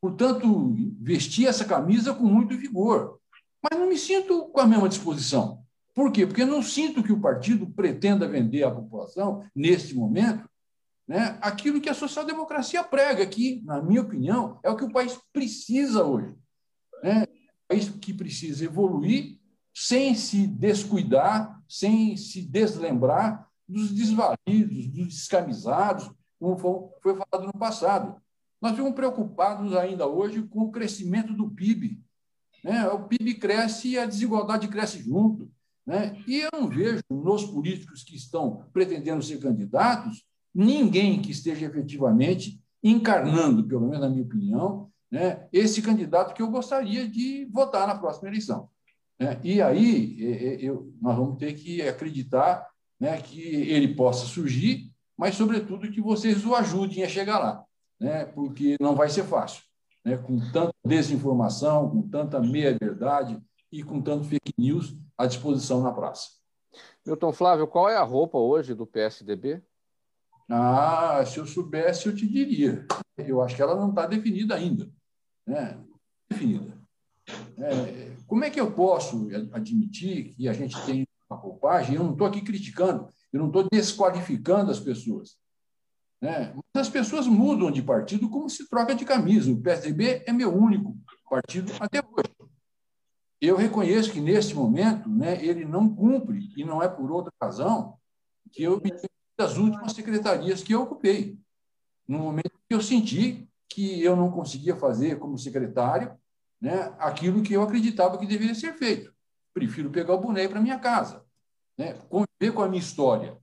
Portanto, vesti essa camisa com muito vigor. Mas não me sinto com a mesma disposição. Por quê? Porque não sinto que o partido pretenda vender à população, neste momento, né, aquilo que a social-democracia prega, que, na minha opinião, é o que o país precisa hoje. Né? É isso que precisa evoluir sem se descuidar, sem se deslembrar dos desvalidos, dos descamisados, como foi falado no passado. Nós ficamos preocupados ainda hoje com o crescimento do PIB. Né? O PIB cresce e a desigualdade cresce junto. Né? E eu não vejo nos políticos que estão pretendendo ser candidatos ninguém que esteja efetivamente encarnando, pelo menos na minha opinião, né, esse candidato que eu gostaria de votar na próxima eleição. Né? E aí eu, nós vamos ter que acreditar né, que ele possa surgir, mas, sobretudo, que vocês o ajudem a chegar lá, né, porque não vai ser fácil. Né, com tanta desinformação, com tanta meia-verdade e com tanto fake news à disposição na praça. Milton Flávio, qual é a roupa hoje do PSDB? Ah, se eu soubesse, eu te diria. Eu acho que ela não está definida ainda né, definida. É, como é que eu posso admitir que a gente tem uma roupagem? Eu não estou aqui criticando, eu não estou desqualificando as pessoas. Né? Mas as pessoas mudam de partido como se troca de camisa. O PSDB é meu único partido até hoje. Eu reconheço que, neste momento, né, ele não cumpre, e não é por outra razão, que eu me das últimas secretarias que eu ocupei. No momento que eu senti que eu não conseguia fazer como secretário né, aquilo que eu acreditava que deveria ser feito. Prefiro pegar o boneco para minha casa, né, conviver com a minha história.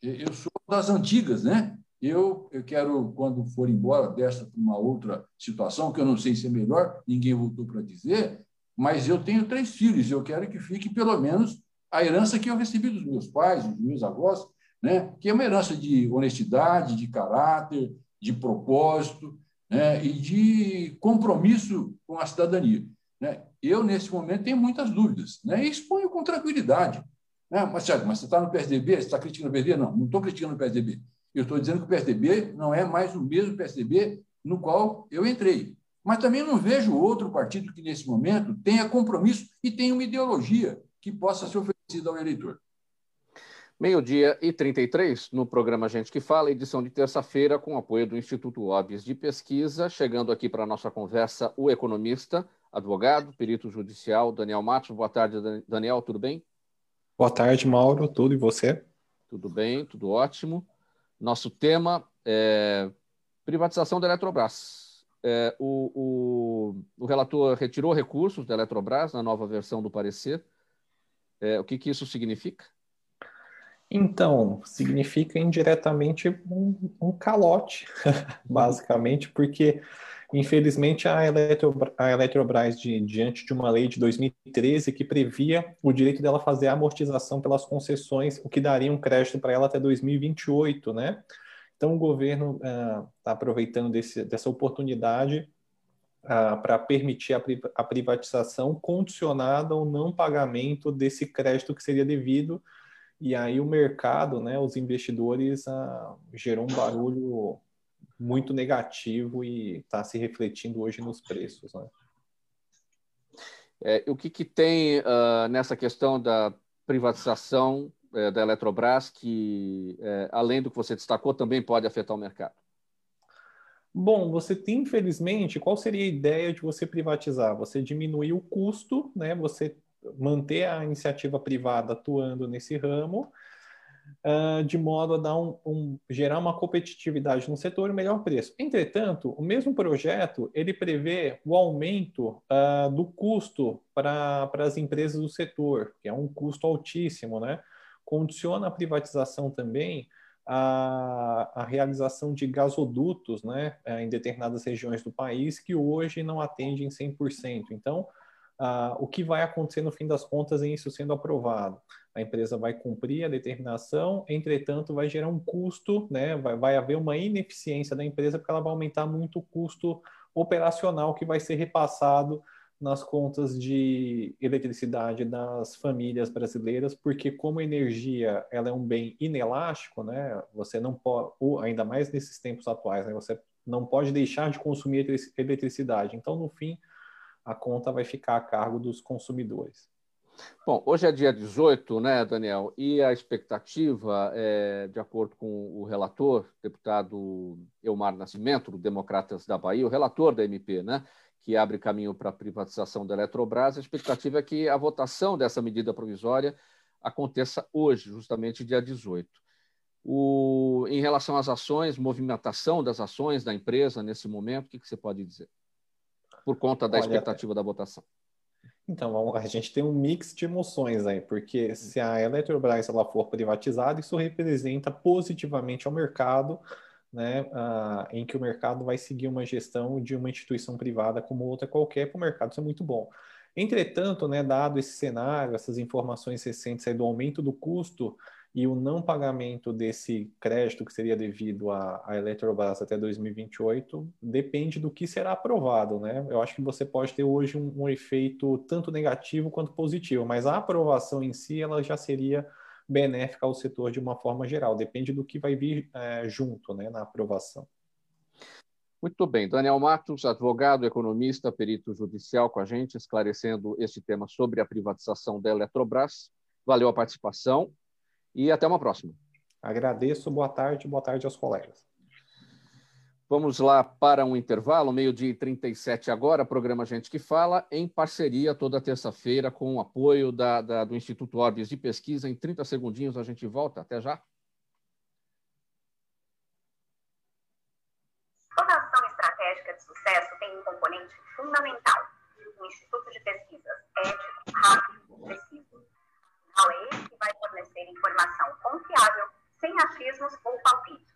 Eu sou das antigas, né? Eu, eu quero, quando for embora dessa para uma outra situação, que eu não sei se é melhor, ninguém voltou para dizer, mas eu tenho três filhos eu quero que fique pelo menos a herança que eu recebi dos meus pais, dos meus avós, né? que é uma herança de honestidade, de caráter, de propósito né? e de compromisso com a cidadania. Né? Eu, nesse momento, tenho muitas dúvidas né? e exponho com tranquilidade. Né? Mas, Thiago, mas você está no PSDB? Você está criticando o PSDB? Não, não estou criticando o PSDB. Eu estou dizendo que o PSDB não é mais o mesmo PSDB no qual eu entrei. Mas também não vejo outro partido que, nesse momento, tenha compromisso e tenha uma ideologia que possa ser oferecida ao eleitor. Meio-dia e 33, no programa Gente que Fala, edição de terça-feira, com apoio do Instituto OBS de Pesquisa. Chegando aqui para a nossa conversa, o economista, advogado, perito judicial, Daniel Matos. Boa tarde, Daniel, tudo bem? Boa tarde, Mauro, tudo e você? Tudo bem, tudo ótimo. Nosso tema é privatização da Eletrobras. É, o, o, o, relator retirou recursos da Eletrobras na nova versão do parecer. É, o que, que isso significa? Então, significa indiretamente um, um calote, basicamente, porque Infelizmente, a, Eletro, a Eletrobras, de, diante de uma lei de 2013 que previa o direito dela fazer amortização pelas concessões, o que daria um crédito para ela até 2028, né? Então, o governo está uh, aproveitando desse, dessa oportunidade uh, para permitir a, a, privatização condicionada ao não pagamento desse crédito que seria devido. E aí o mercado, né, os investidores, uh, gerou um barulho muito negativo e está se refletindo hoje nos preços. Né? É, o que, que tem uh, nessa questão da privatização é, da Eletrobras que, é, além do que você destacou, também pode afetar o mercado? Bom, você tem, infelizmente, qual seria a ideia de você privatizar? Você diminuir o custo, né? você manter a iniciativa privada atuando nesse ramo uh, de modo a dar um, um, gerar uma competitividade no setor e melhor preço. Entretanto, o mesmo projeto ele prevê o aumento uh, do custo para as empresas do setor, que é um custo altíssimo, né? Condiciona a privatização também a, a, realização de gasodutos né, em determinadas regiões do país que hoje não atendem 100%. Então, ah, o que vai acontecer no fim das contas em isso sendo aprovado? A empresa vai cumprir a determinação, entretanto, vai gerar um custo, né? vai, vai haver uma ineficiência da empresa, porque ela vai aumentar muito o custo operacional que vai ser repassado nas contas de eletricidade das famílias brasileiras, porque como energia ela é um bem inelástico, né? Você não pode, ainda mais nesses tempos atuais, né? Você não pode deixar de consumir eletricidade. Então, no fim, a conta vai ficar a cargo dos consumidores. Bom, hoje é dia 18, né, Daniel? E a expectativa, é, de acordo com o relator, deputado Elmar Nascimento, do Democratas da Bahia, o relator da MP, né, que abre caminho para a privatização da Eletrobras, a expectativa é que a votação dessa medida provisória aconteça hoje, justamente dia 18. O, em relação às ações, movimentação das ações da empresa nesse momento, o que, que você pode dizer? Por conta da Olha, expectativa da votação? Então, a gente tem um mix de emoções aí, porque se a Eletrobras ela for privatizada, isso representa positivamente ao mercado, né, uh, em que o mercado vai seguir uma gestão de uma instituição privada como outra qualquer, para o mercado isso é muito bom. Entretanto, né, dado esse cenário, essas informações recentes aí do aumento do custo e o não pagamento desse crédito que seria devido à, à Eletrobras até 2028 depende do que será aprovado, né? Eu acho que você pode ter hoje um, um efeito tanto negativo quanto positivo, mas a aprovação em si ela já seria benéfica ao setor de uma forma geral. Depende do que vai vir é, junto, né, na aprovação. Muito bem. Daniel Matos, advogado, economista, perito judicial com a gente, esclarecendo este tema sobre a privatização da Eletrobras. Valeu a participação e até uma próxima. Agradeço, boa tarde, boa tarde aos colegas. Vamos lá para um intervalo, meio-dia e 37 agora, programa Gente que Fala, em parceria toda terça-feira com o apoio da, da, do Instituto Orbis de Pesquisa. Em 30 segundinhos a gente volta. Até já. Toda ação estratégica de sucesso tem um componente fundamental: um instituto de pesquisas ético, rápido. Afinal, é ele que vai fornecer informação confiável, sem achismos ou palpites.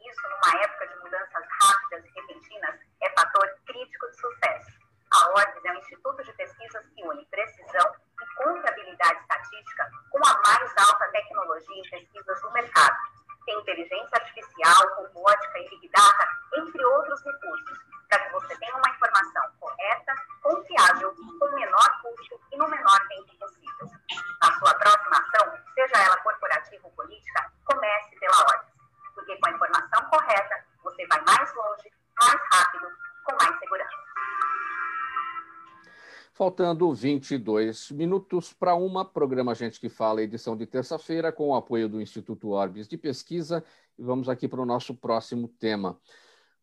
E isso, numa época de mudanças rápidas e repentinas, é fator crítico de sucesso. A Orbis é um instituto de pesquisas que une precisão e confiabilidade estatística com a mais alta tecnologia em pesquisas do mercado. Tem inteligência artificial, robótica e big data, entre outros recursos, para que você tenha uma informação correta, confiável, com menor custo e no menor tempo possível. A sua próxima ação, seja ela corporativa ou política, comece pela Orbis, porque com a informação correta, você vai mais longe, mais rápido, com mais segurança. Faltando 22 minutos para uma, programa Gente que Fala, edição de terça-feira, com o apoio do Instituto Orbis de Pesquisa. E vamos aqui para o nosso próximo tema.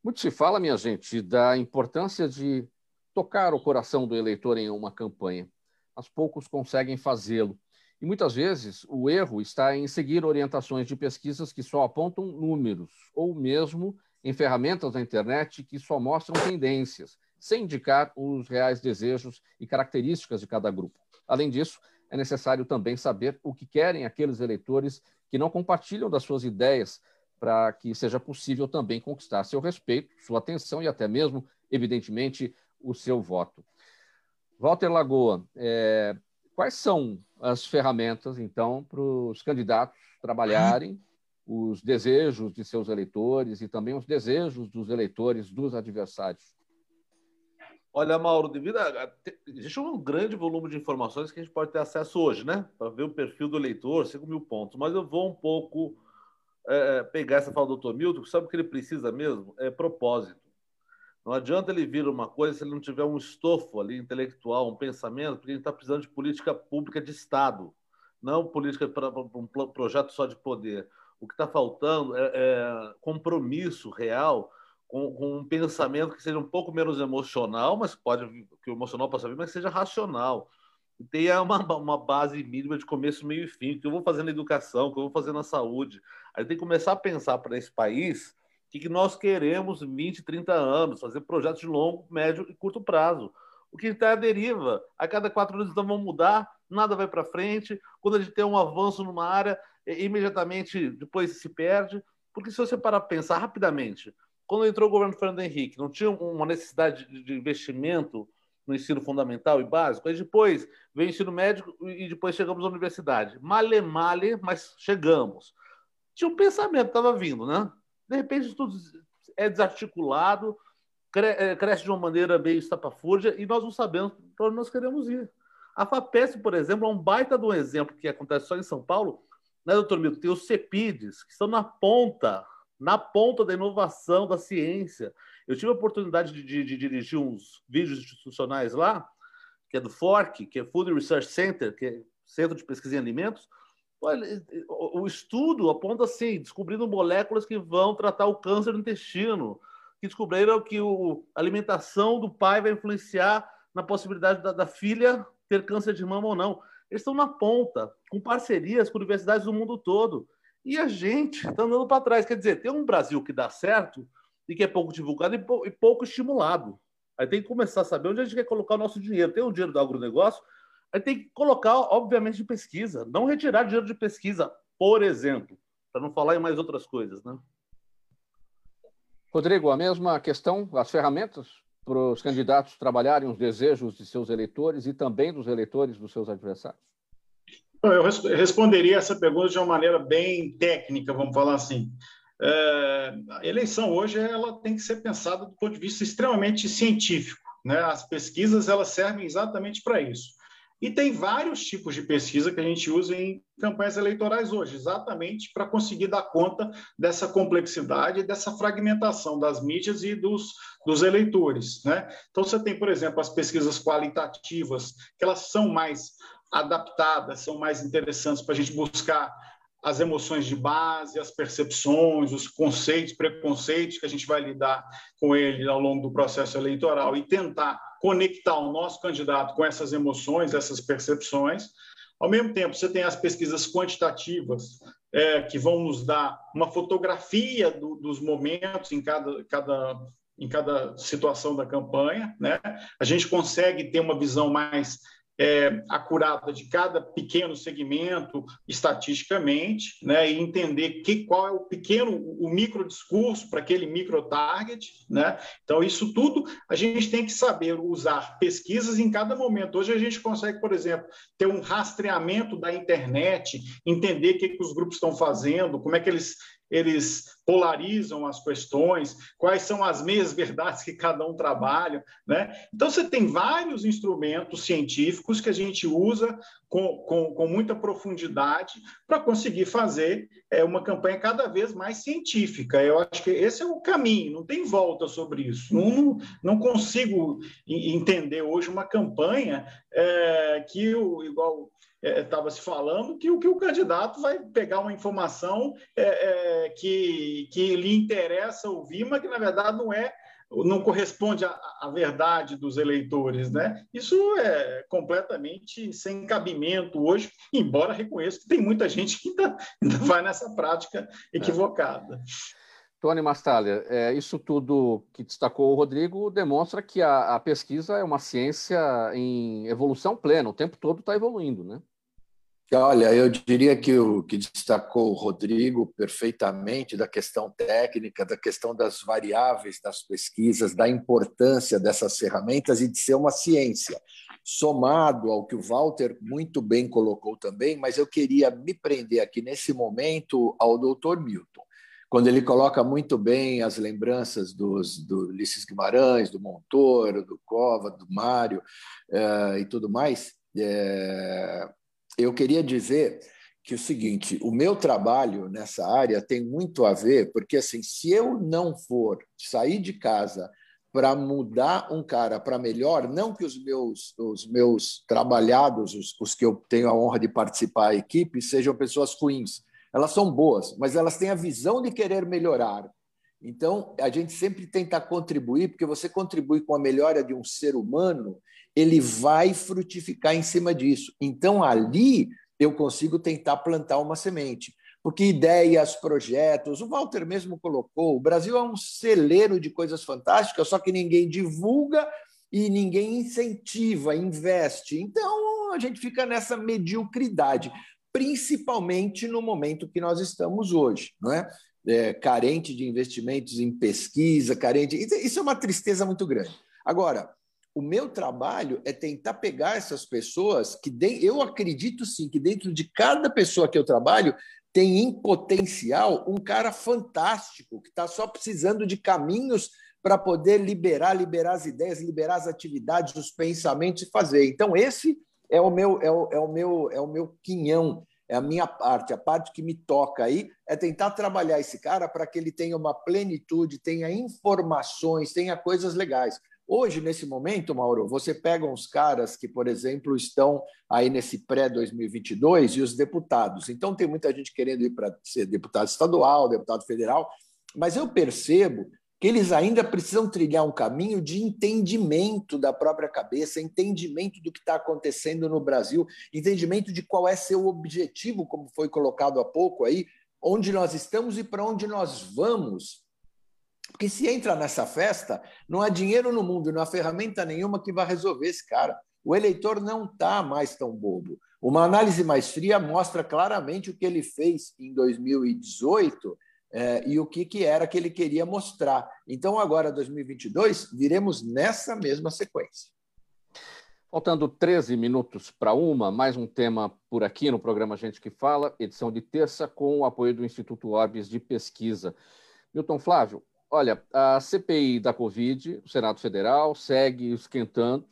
Muito se fala, minha gente, da importância de tocar o coração do eleitor em uma campanha. Mas poucos conseguem fazê-lo. E muitas vezes o erro está em seguir orientações de pesquisas que só apontam números, ou mesmo em ferramentas na internet que só mostram tendências sem indicar os reais desejos e características de cada grupo. Além disso, é necessário também saber o que querem aqueles eleitores que não compartilham das suas ideias, para que seja possível também conquistar seu respeito, sua atenção e até mesmo, evidentemente, o seu voto. Walter Lagoa, é, quais são as ferramentas, então, para os candidatos trabalharem os desejos de seus eleitores e também os desejos dos eleitores dos adversários? Olha, Mauro, devido a, existe um grande volume de informações que a gente pode ter acesso hoje, né? Para ver o perfil do eleitor, 5 mil pontos. Mas eu vou um pouco é, é, pegar essa fala do Dr. Milton, sabe o que ele precisa mesmo? É propósito. Não adianta ele vir uma coisa se ele não tiver um estofo ali intelectual, um pensamento, porque a gente está precisando de política pública de Estado, não política para um projeto só de poder. O que está faltando é, é compromisso real com, com, um pensamento que seja um pouco menos emocional, mas pode que o emocional possa vir, mas que seja racional. Tenha uma, uma base mínima de começo, meio e fim, que eu vou fazer na educação, que eu vou fazer na saúde. Aí tem que começar a pensar para esse país o que, que nós queremos 20, 30 anos, fazer projetos de longo, médio e curto prazo. O que está à deriva. A cada quatro anos então vão mudar, nada vai para frente. Quando a gente tem um avanço numa área, imediatamente depois se perde. Porque se você parar para pensar rapidamente, quando entrou o governo Fernando Henrique, não tinha uma necessidade de investimento no ensino fundamental e básico, aí depois veio o ensino médico e depois chegamos à universidade. Male, male, mas chegamos. Tinha um pensamento, estava vindo, né? De repente tudo é desarticulado, é, cresce de uma maneira meio estapafúrdia e nós não sabemos para onde nós queremos ir. A FAPESP, por exemplo, é um baita de um exemplo que acontece só em São Paulo, né, doutor Milton? Tem os CEPIDs, que estão na ponta na ponta da inovação, da ciência. Eu tive a oportunidade de, de, de, dirigir uns vídeos institucionais lá, que é do FORC, que é Food Research Center, que é Centro de Pesquisa em Alimentos. O estudo aponta assim, descobrindo moléculas que vão tratar o câncer do intestino, que descobriram que a alimentação do pai vai influenciar na possibilidade da, da filha ter câncer de mama ou não. Eles estão na ponta, com parcerias com universidades do mundo todo. E a gente está andando para trás. Quer dizer, tem um Brasil que dá certo e que é pouco divulgado e pouco estimulado. Aí tem que começar a saber onde a gente quer colocar o nosso dinheiro. Tem o dinheiro do agronegócio, aí tem que colocar, obviamente, de pesquisa. Não retirar dinheiro de pesquisa, por exemplo, para não falar em mais outras coisas, né? Rodrigo, a mesma questão, as ferramentas para os candidatos trabalharem os desejos de seus eleitores e também dos eleitores dos seus adversários? Eu responderia essa pergunta de uma maneira bem técnica, vamos falar assim. É, a eleição hoje ela tem que ser pensada do ponto de vista extremamente científico. Né? As pesquisas elas servem exatamente para isso. E tem vários tipos de pesquisa que a gente usa em campanhas eleitorais hoje, exatamente para conseguir dar conta dessa complexidade, dessa fragmentação das mídias e dos, dos eleitores. Né? Então, você tem, por exemplo, as pesquisas qualitativas, que elas são mais adaptadas, são mais interessantes para a gente buscar as emoções de base, as percepções, os conceitos, preconceitos que a gente vai lidar com ele ao longo do processo eleitoral e tentar conectar o nosso candidato com essas emoções, essas percepções. Ao mesmo tempo, você tem as pesquisas quantitativas, é, que vão nos dar uma fotografia do, dos momentos em cada, cada, em cada situação da campanha. Né? A gente consegue ter uma visão mais é, acurada de cada pequeno segmento estatisticamente, né, e entender que, qual é o pequeno, o micro discurso para aquele micro target, né? Então isso tudo a gente tem que saber usar pesquisas em cada momento. Hoje a gente consegue, por exemplo, ter um rastreamento da internet, entender o que, que os grupos estão fazendo, como é que eles eles polarizam as questões, quais são as meias verdades que cada um trabalha, né? Então você tem vários instrumentos científicos que a gente usa com, com, com muita profundidade para conseguir fazer é, uma campanha cada vez mais científica. Eu acho que esse é o caminho, não tem volta sobre isso. Não, não, consigo entender hoje uma campanha é, que, o, igual estava é, se falando que o que o candidato vai pegar uma informação é, é, que, lhe interessa ouvir, mas que na verdade não é não corresponde à, à, verdade dos eleitores, né? Isso é completamente sem cabimento hoje, embora reconheça que tem muita gente que ainda, ainda vai nessa prática equivocada. É. Tony Mastalha, é, isso tudo que destacou o Rodrigo demonstra que a, a pesquisa é uma ciência em evolução plena, o tempo todo está evoluindo, né? Olha, eu diria que o que destacou o Rodrigo perfeitamente da questão técnica, da questão das variáveis das pesquisas, da importância dessas ferramentas e de ser uma ciência, somado ao que o Walter muito bem colocou também, mas eu queria me prender aqui nesse momento ao doutor Milton, quando ele coloca muito bem as lembranças dos, do Ulisses Guimarães, do Montoro, do Cova, do Mário uh, e tudo mais. É, eu queria dizer que o seguinte, o meu trabalho nessa área tem muito a ver, porque assim, se eu não for sair de casa para mudar um cara para melhor, não que os meus os meus trabalhados, os, os que eu tenho a honra de participar a equipe, sejam pessoas ruins. Elas são boas, mas elas têm a visão de querer melhorar. Então, a gente sempre tenta contribuir, porque você contribui com a melhora de um ser humano, ele vai frutificar em cima disso. Então, ali eu consigo tentar plantar uma semente. Porque ideias, projetos, o Walter mesmo colocou, o Brasil é um celeiro de coisas fantásticas, só que ninguém divulga e ninguém incentiva, investe. Então, a gente fica nessa mediocridade, principalmente no momento que nós estamos hoje, não é? É carente de investimentos em pesquisa, carente. Isso é uma tristeza muito grande. Agora, o meu trabalho é tentar pegar essas pessoas que eu acredito sim que dentro de cada pessoa que eu trabalho tem em potencial um cara fantástico que está só precisando de caminhos para poder liberar, liberar as ideias, liberar as atividades, os pensamentos e fazer. Então esse é o meu é o, é o meu é o meu quinhão, é a minha parte, a parte que me toca aí é tentar trabalhar esse cara para que ele tenha uma plenitude, tenha informações, tenha coisas legais. Hoje, nesse momento, Mauro, você pega uns caras que, por exemplo, estão aí nesse pré-2022 e os deputados. Então, tem muita gente querendo ir para ser deputado estadual, deputado federal, mas eu percebo que eles ainda precisam trilhar um caminho de entendimento da própria cabeça, entendimento do que está acontecendo no Brasil, entendimento de qual é seu objetivo, como foi colocado há pouco aí, onde nós estamos e para onde nós vamos porque se entra nessa festa, não há dinheiro no mundo, não há ferramenta nenhuma que vá resolver esse cara. O eleitor não está mais tão bobo. Uma análise mais fria mostra claramente o que ele fez em 2018 é, e o que, que era que ele queria mostrar. Então, agora, 2022, viremos nessa mesma sequência. Faltando 13 minutos para uma, mais um tema por aqui no programa Gente que Fala, edição de terça, com o apoio do Instituto Orbis de Pesquisa. Milton Flávio, Olha, a CPI da Covid, o Senado Federal, segue esquentando.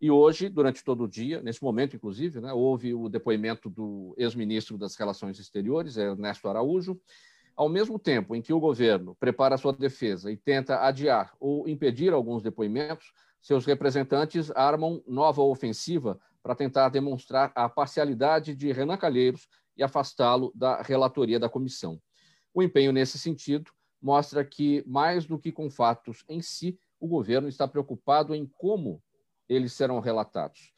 E hoje, durante todo o dia, nesse momento, inclusive, né, houve o depoimento do ex-ministro das Relações Exteriores, Ernesto Araújo. Ao mesmo tempo em que o governo prepara sua defesa e tenta adiar ou impedir alguns depoimentos, seus representantes armam nova ofensiva para tentar demonstrar a parcialidade de Renan Calheiros e afastá-lo da relatoria da comissão. O empenho nesse sentido mostra que, mais do que com fatos em si, o governo está preocupado em como eles serão relatados.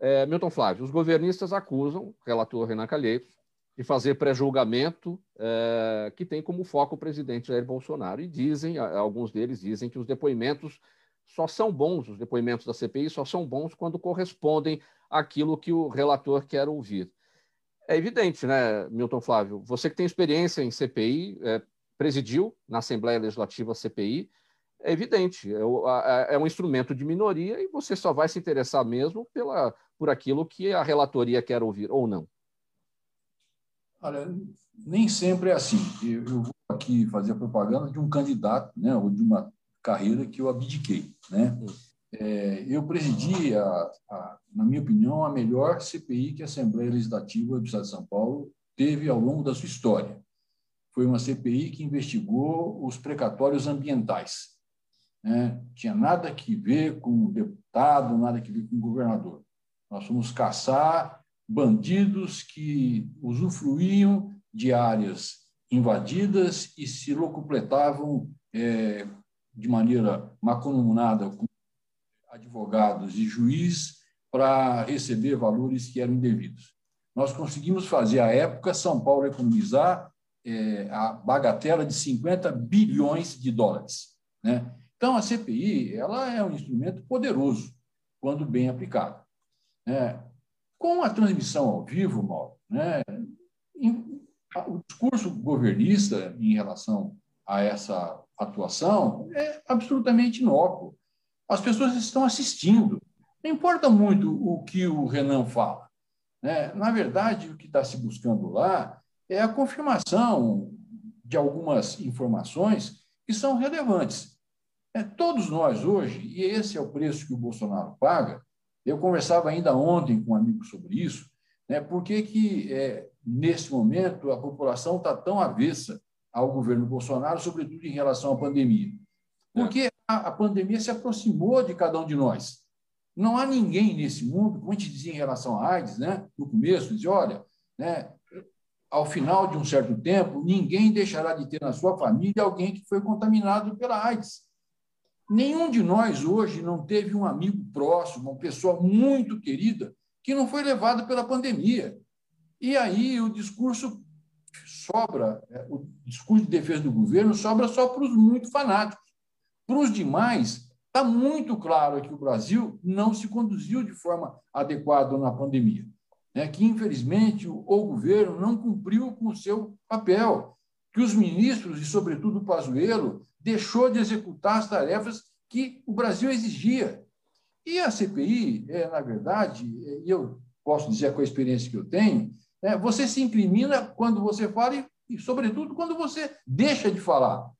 É, Milton Flávio, os governistas acusam relator Renan Calheiros de fazer pré-julgamento é, que tem como foco o presidente Jair Bolsonaro. E dizem, alguns deles dizem que os depoimentos só são bons, os depoimentos da CPI só são bons quando correspondem àquilo que o relator quer ouvir. É evidente, né, Milton Flávio? Você que tem experiência em CPI, é, presidiu na Assembleia Legislativa CPI, é evidente, é, é, um instrumento de minoria e você só vai se interessar mesmo pela, por aquilo que a relatoria quer ouvir, ou não. Olha, nem sempre é assim. Eu, eu vou aqui fazer a propaganda de um candidato, né, ou de uma carreira que eu abdiquei. Né? É, eu presidi, a, a, na minha opinião, a melhor CPI que a Assembleia Legislativa do Estado de São Paulo teve ao longo da sua história. Foi uma CPI que investigou os precatórios ambientais. Né? Tinha nada que ver com o deputado, nada que ver com o governador. Nós fomos caçar bandidos que usufruíam de áreas invadidas e se locupletavam é, de maneira macomunada com advogados e juiz para receber valores que eram indevidos. Nós conseguimos fazer, à época, São Paulo economizar é, a bagatela de 50 bilhões de dólares. Né? Então, a CPI ela é um instrumento poderoso, quando bem aplicado. É, com a transmissão ao vivo, Mauro, né, o discurso governista em relação a essa atuação é absolutamente inócuo. As pessoas estão assistindo. Não importa muito o que o Renan fala. Né? Na verdade, o que está se buscando lá é a confirmação de algumas informações que são relevantes. É, todos nós hoje, e esse é o preço que o Bolsonaro paga, eu conversava ainda ontem com um amigo sobre isso, né, por que, que é, nesse momento, a população está tão avessa ao governo Bolsonaro, sobretudo em relação à pandemia. Porque a, a, pandemia se aproximou de cada um de nós. Não há ninguém nesse mundo, como a gente dizia em relação à AIDS, né, no começo, dizia, olha, né, ao final de um certo tempo, ninguém deixará de ter na sua família alguém que foi contaminado pela AIDS. Nenhum de nós hoje não teve um amigo próximo, uma pessoa muito querida, que não foi levado pela pandemia. E aí o discurso sobra, é, o discurso de defesa do governo sobra só para os muito fanáticos. Para os demais, está muito claro que o Brasil não se conduziu de forma adequada na pandemia. Né? Que, infelizmente, o, o governo não cumpriu com o seu papel, que os ministros, e sobretudo o Pazuello, deixou de executar as tarefas que o Brasil exigia. E a CPI, é, na verdade, e eu posso dizer com a experiência que eu tenho, é, você se incrimina quando você fala e, e, sobretudo, quando você deixa de falar.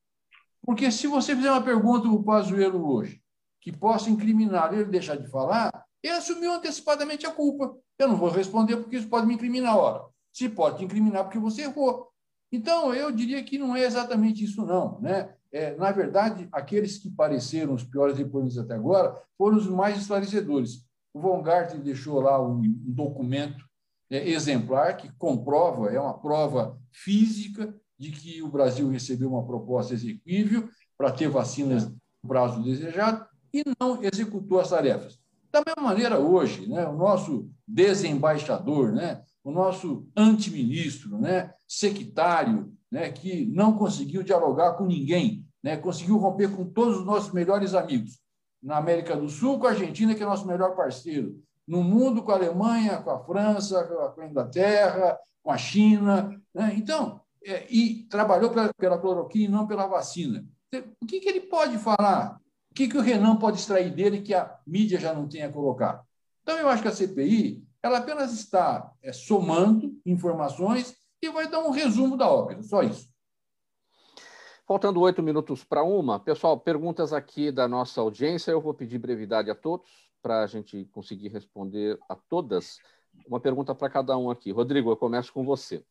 Porque se você fizer uma pergunta para o Pazuello hoje, que possa incriminar ele deixar de falar, ele assumiu antecipadamente a culpa. Eu não vou responder porque isso pode me incriminar hora. Se pode te incriminar porque você errou. Então, eu diria que não é exatamente isso, não. Né? É, na verdade, aqueles que pareceram os piores depoimentos até agora foram os mais esclarecedores. O Von Garten deixou lá um, um documento é, exemplar que comprova, é uma prova física de que o Brasil recebeu uma proposta exequível para ter vacinas no prazo desejado e não executou as tarefas. Da mesma maneira, hoje, né, o nosso desembaixador, né, o nosso antiministro, né, sectário, né, que não conseguiu dialogar com ninguém, né, conseguiu romper com todos os nossos melhores amigos. Na América do Sul, com a Argentina, que é nosso melhor parceiro. No mundo, com a Alemanha, com a França, com a Inglaterra, com a China. Né? Então, é, e trabalhou pela, pela cloroquina e não pela vacina. O que, que ele pode falar? O que, que o Renan pode extrair dele que a mídia já não tenha colocado? Então, eu acho que a CPI ela apenas está é, somando informações e vai dar um resumo da ópera, só isso. Faltando oito minutos para uma, pessoal, perguntas aqui da nossa audiência. Eu vou pedir brevidade a todos para a gente conseguir responder a todas. Uma pergunta para cada um aqui. Rodrigo, eu começo com você.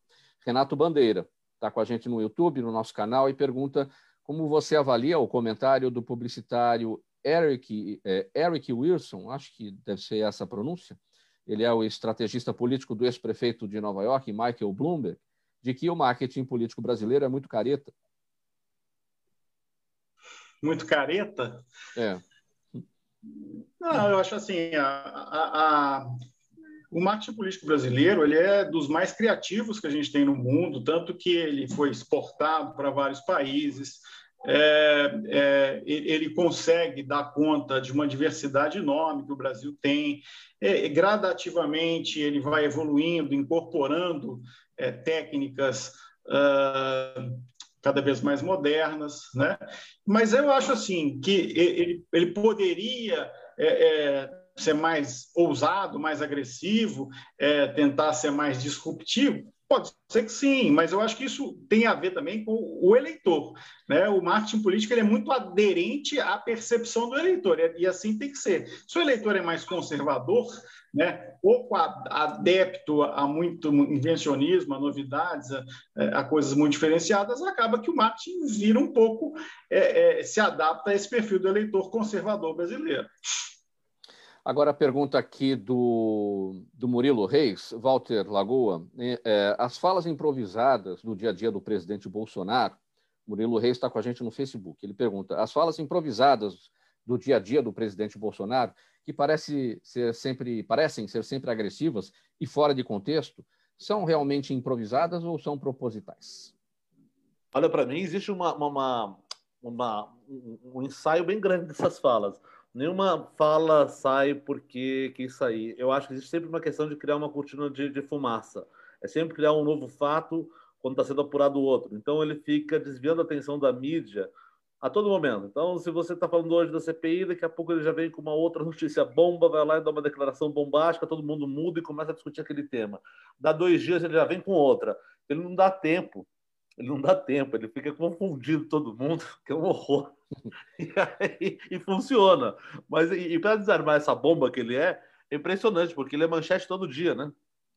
Renato Bandeira está com a gente no YouTube, no nosso canal, e pergunta como você avalia o comentário do publicitário Eric, é, Eric Wilson, acho que deve ser essa a pronúncia, ele é o estrategista político do ex-prefeito de Nova York, Michael Bloomberg, de que o marketing político brasileiro é muito careta. Muito careta? É. Não, eu acho assim, a, a, a, o marketing político brasileiro ele é dos mais criativos que a gente tem no mundo, tanto que ele foi exportado para vários países, é, é, ele consegue dar conta de uma diversidade enorme que o Brasil tem. É, gradativamente, ele vai evoluindo, incorporando é, técnicas uh, cada vez mais modernas. Né? Mas eu acho assim que ele, ele poderia é, é, ser mais ousado, mais agressivo, tentar ser mais disruptivo, Pode ser que sim, mas eu acho que isso tem a ver também com o eleitor. Né? O marketing político é muito aderente à percepção do eleitor, e assim tem que ser. Se o eleitor é mais conservador, né, pouco adepto a muito invencionismo, a novidades, a, a coisas muito diferenciadas, acaba que o marketing vira um pouco, é, é, se adapta a esse perfil do eleitor conservador brasileiro. Agora a pergunta aqui do, do Murilo Reis, Walter Lagoa. É, é, as falas improvisadas do dia a dia do presidente Bolsonaro, Murilo Reis está com a gente no Facebook. Ele pergunta: as falas improvisadas do dia a dia do presidente Bolsonaro, que parece ser sempre, parecem ser sempre agressivas e fora de contexto, são realmente improvisadas ou são propositais? Olha, para mim existe uma, uma, uma, um ensaio bem grande dessas falas. Nenhuma fala sai porque quis sair. Eu acho que existe sempre uma questão de criar uma cortina de, de fumaça. É sempre criar um novo fato quando está sendo apurado outro. Então ele fica desviando a atenção da mídia a todo momento. Então, se você está falando hoje da CPI, daqui a pouco ele já vem com uma outra notícia bomba, vai lá e dá uma declaração bombástica, todo mundo muda e começa a discutir aquele tema. Dá dois dias, ele já vem com outra. Ele não dá tempo. Ele não dá tempo, ele fica confundindo todo mundo, que é um horror. e, aí, e funciona. Mas e, e para desarmar essa bomba que ele é, é impressionante, porque ele é manchete todo dia, né?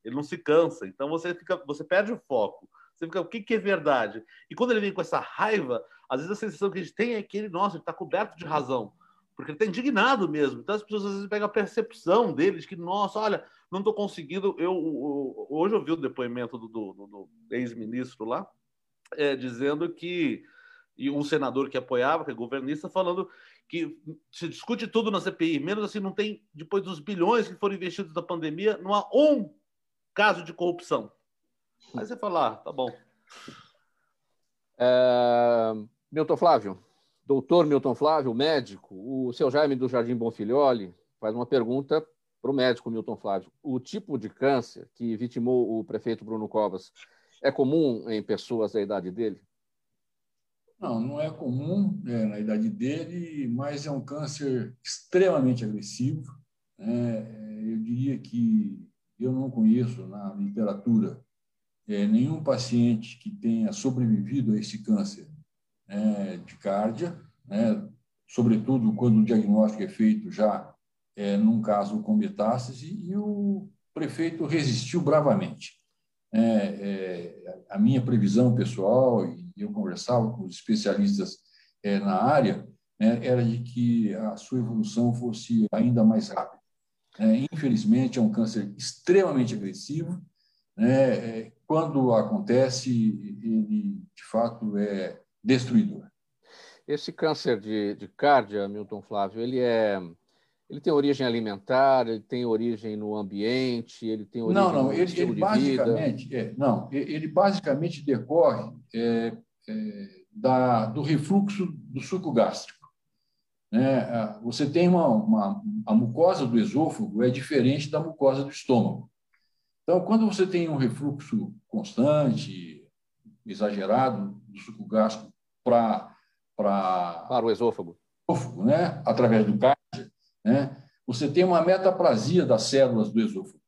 Ele não se cansa. Então você fica, você perde o foco. Você fica, o que, que é verdade? E quando ele vem com essa raiva, às vezes a sensação que a gente tem é que ele, nossa, ele está coberto de razão. Porque ele está indignado mesmo. Então as pessoas às vezes pegam a percepção dele de que, nossa, olha, não estou conseguindo. Eu, eu, hoje eu vi o depoimento do, do, do ex-ministro lá, é, dizendo que e um senador que apoiava, que é governista, falando que se discute tudo na CPI, menos assim não tem, depois dos bilhões que foram investidos na pandemia, não há um caso de corrupção. Aí você fala, ah, tá bom. É, Milton Flávio, doutor Milton Flávio, médico, o seu Jaime do Jardim Bonfilholi faz uma pergunta para o médico Milton Flávio. O tipo de câncer que vitimou o prefeito Bruno Covas é comum em pessoas da idade dele? Não, não é comum é, na idade dele, mas é um câncer extremamente agressivo. Né? Eu diria que eu não conheço na literatura é, nenhum paciente que tenha sobrevivido a esse câncer é, de cárdia, né? sobretudo quando o diagnóstico é feito já é, num caso com metástase, e o prefeito resistiu bravamente. É, é, a minha previsão pessoal, e eu conversava com os especialistas é, na área, né, era de que a sua evolução fosse ainda mais rápida. É, infelizmente, é um câncer extremamente agressivo. Né, é, quando acontece, ele, de fato, é destruidor. Esse câncer de, de cárdia, Milton Flávio, ele é ele tem origem alimentar, ele tem origem no ambiente, ele tem origem não, não, no ele, ele basicamente, é, não, ele basicamente decorre é, é, da, do refluxo do suco gástrico. Né? Você tem uma, uma, a mucosa do esôfago é diferente da mucosa do estômago. Então, quando você tem um refluxo constante, exagerado do suco gástrico para para o esôfago, esôfago né? através do cárdia, né? Você tem uma metaplasia das células do esôfago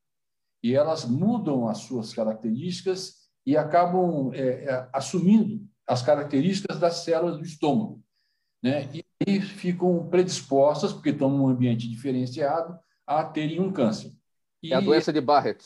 e elas mudam as suas características e acabam é, é, assumindo as características das células do estômago. Né? E aí ficam predispostas, porque estão num ambiente diferenciado, a terem um câncer. E, é a doença de Barrett.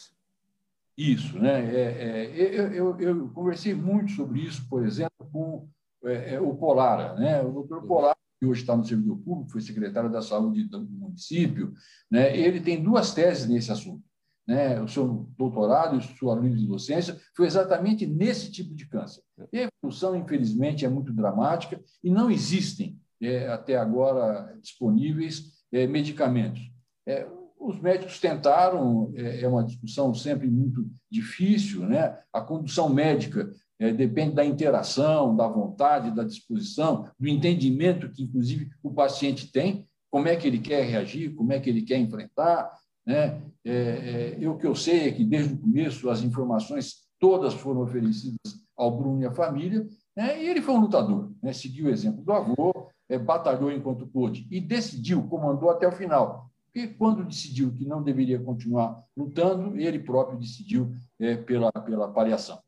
Isso. Né? É, é, eu, eu, eu, conversei muito sobre isso, por exemplo, com é, é o Polara. Né? O doutor. Polara que hoje está no servidor público, foi secretário da saúde do município, né, ele tem duas teses nesse assunto. Né? O seu doutorado e de docência foi exatamente nesse tipo de câncer. E a evolução, infelizmente, é muito dramática e não existem, é, até agora, disponíveis é, medicamentos. É, os médicos tentaram, é, é uma discussão sempre muito difícil, né? A condução médica é, depende da interação, da vontade, da disposição, do entendimento que, inclusive, o paciente tem, como é que ele quer reagir, como é que ele quer enfrentar. Né? É, é, eu, que eu sei é que, desde o começo, as informações todas foram oferecidas ao Bruno e à família, né? e ele foi um lutador, né? seguiu o exemplo do avô, é, batalhou enquanto pôde e decidiu, comandou até o final. E quando decidiu que não deveria continuar lutando, ele próprio decidiu é, pela, pela paliação.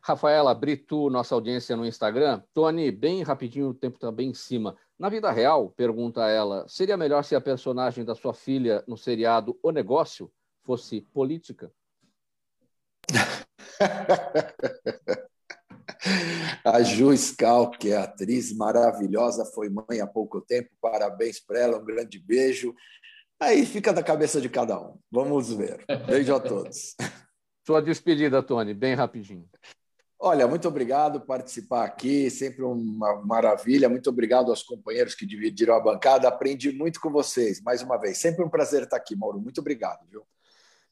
Rafaela Brito, nossa audiência no Instagram. Tony, bem rapidinho, o tempo está bem em cima. Na vida real, pergunta ela, seria melhor se a personagem da sua filha no seriado O Negócio fosse política? a Ju Scal, que é atriz maravilhosa, foi mãe há pouco tempo. Parabéns para ela, um grande beijo. Aí fica da cabeça de cada um. Vamos ver. Beijo a todos. Sua despedida, Tony, bem rapidinho. Olha, muito obrigado por participar aqui, sempre uma maravilha. Muito obrigado aos companheiros que dividiram a bancada. Aprendi muito com vocês, mais uma vez. Sempre um prazer estar aqui, Mauro. Muito obrigado, viu?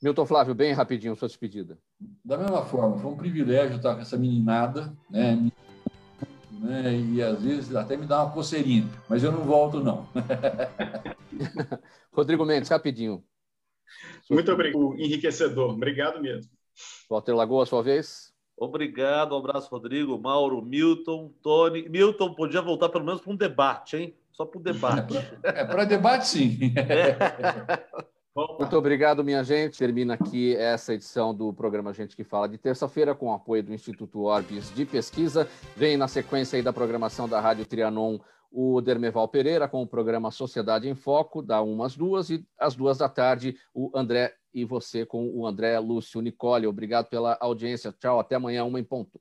Milton Flávio, bem rapidinho, sua despedida. Da mesma forma, foi um privilégio estar com essa meninada, né? né? E às vezes até me dá uma coceirinha, mas eu não volto, não. Rodrigo Mendes, rapidinho. Muito obrigado, enriquecedor. Obrigado mesmo. Walter Lagoa, sua vez. Obrigado, um abraço, Rodrigo, Mauro, Milton, Tony. Milton podia voltar pelo menos para um debate, hein? Só para o debate. É, para debate, sim. Muito obrigado, minha gente. Termina aqui essa edição do programa Gente que Fala de terça-feira, com o apoio do Instituto Orbis de Pesquisa. Vem na sequência aí da programação da Rádio Trianon o Dermeval Pereira com o programa Sociedade em Foco, da umas duas, e às duas da tarde, o André e você com o André Lúcio Nicole. Obrigado pela audiência. Tchau, até amanhã, uma em ponto.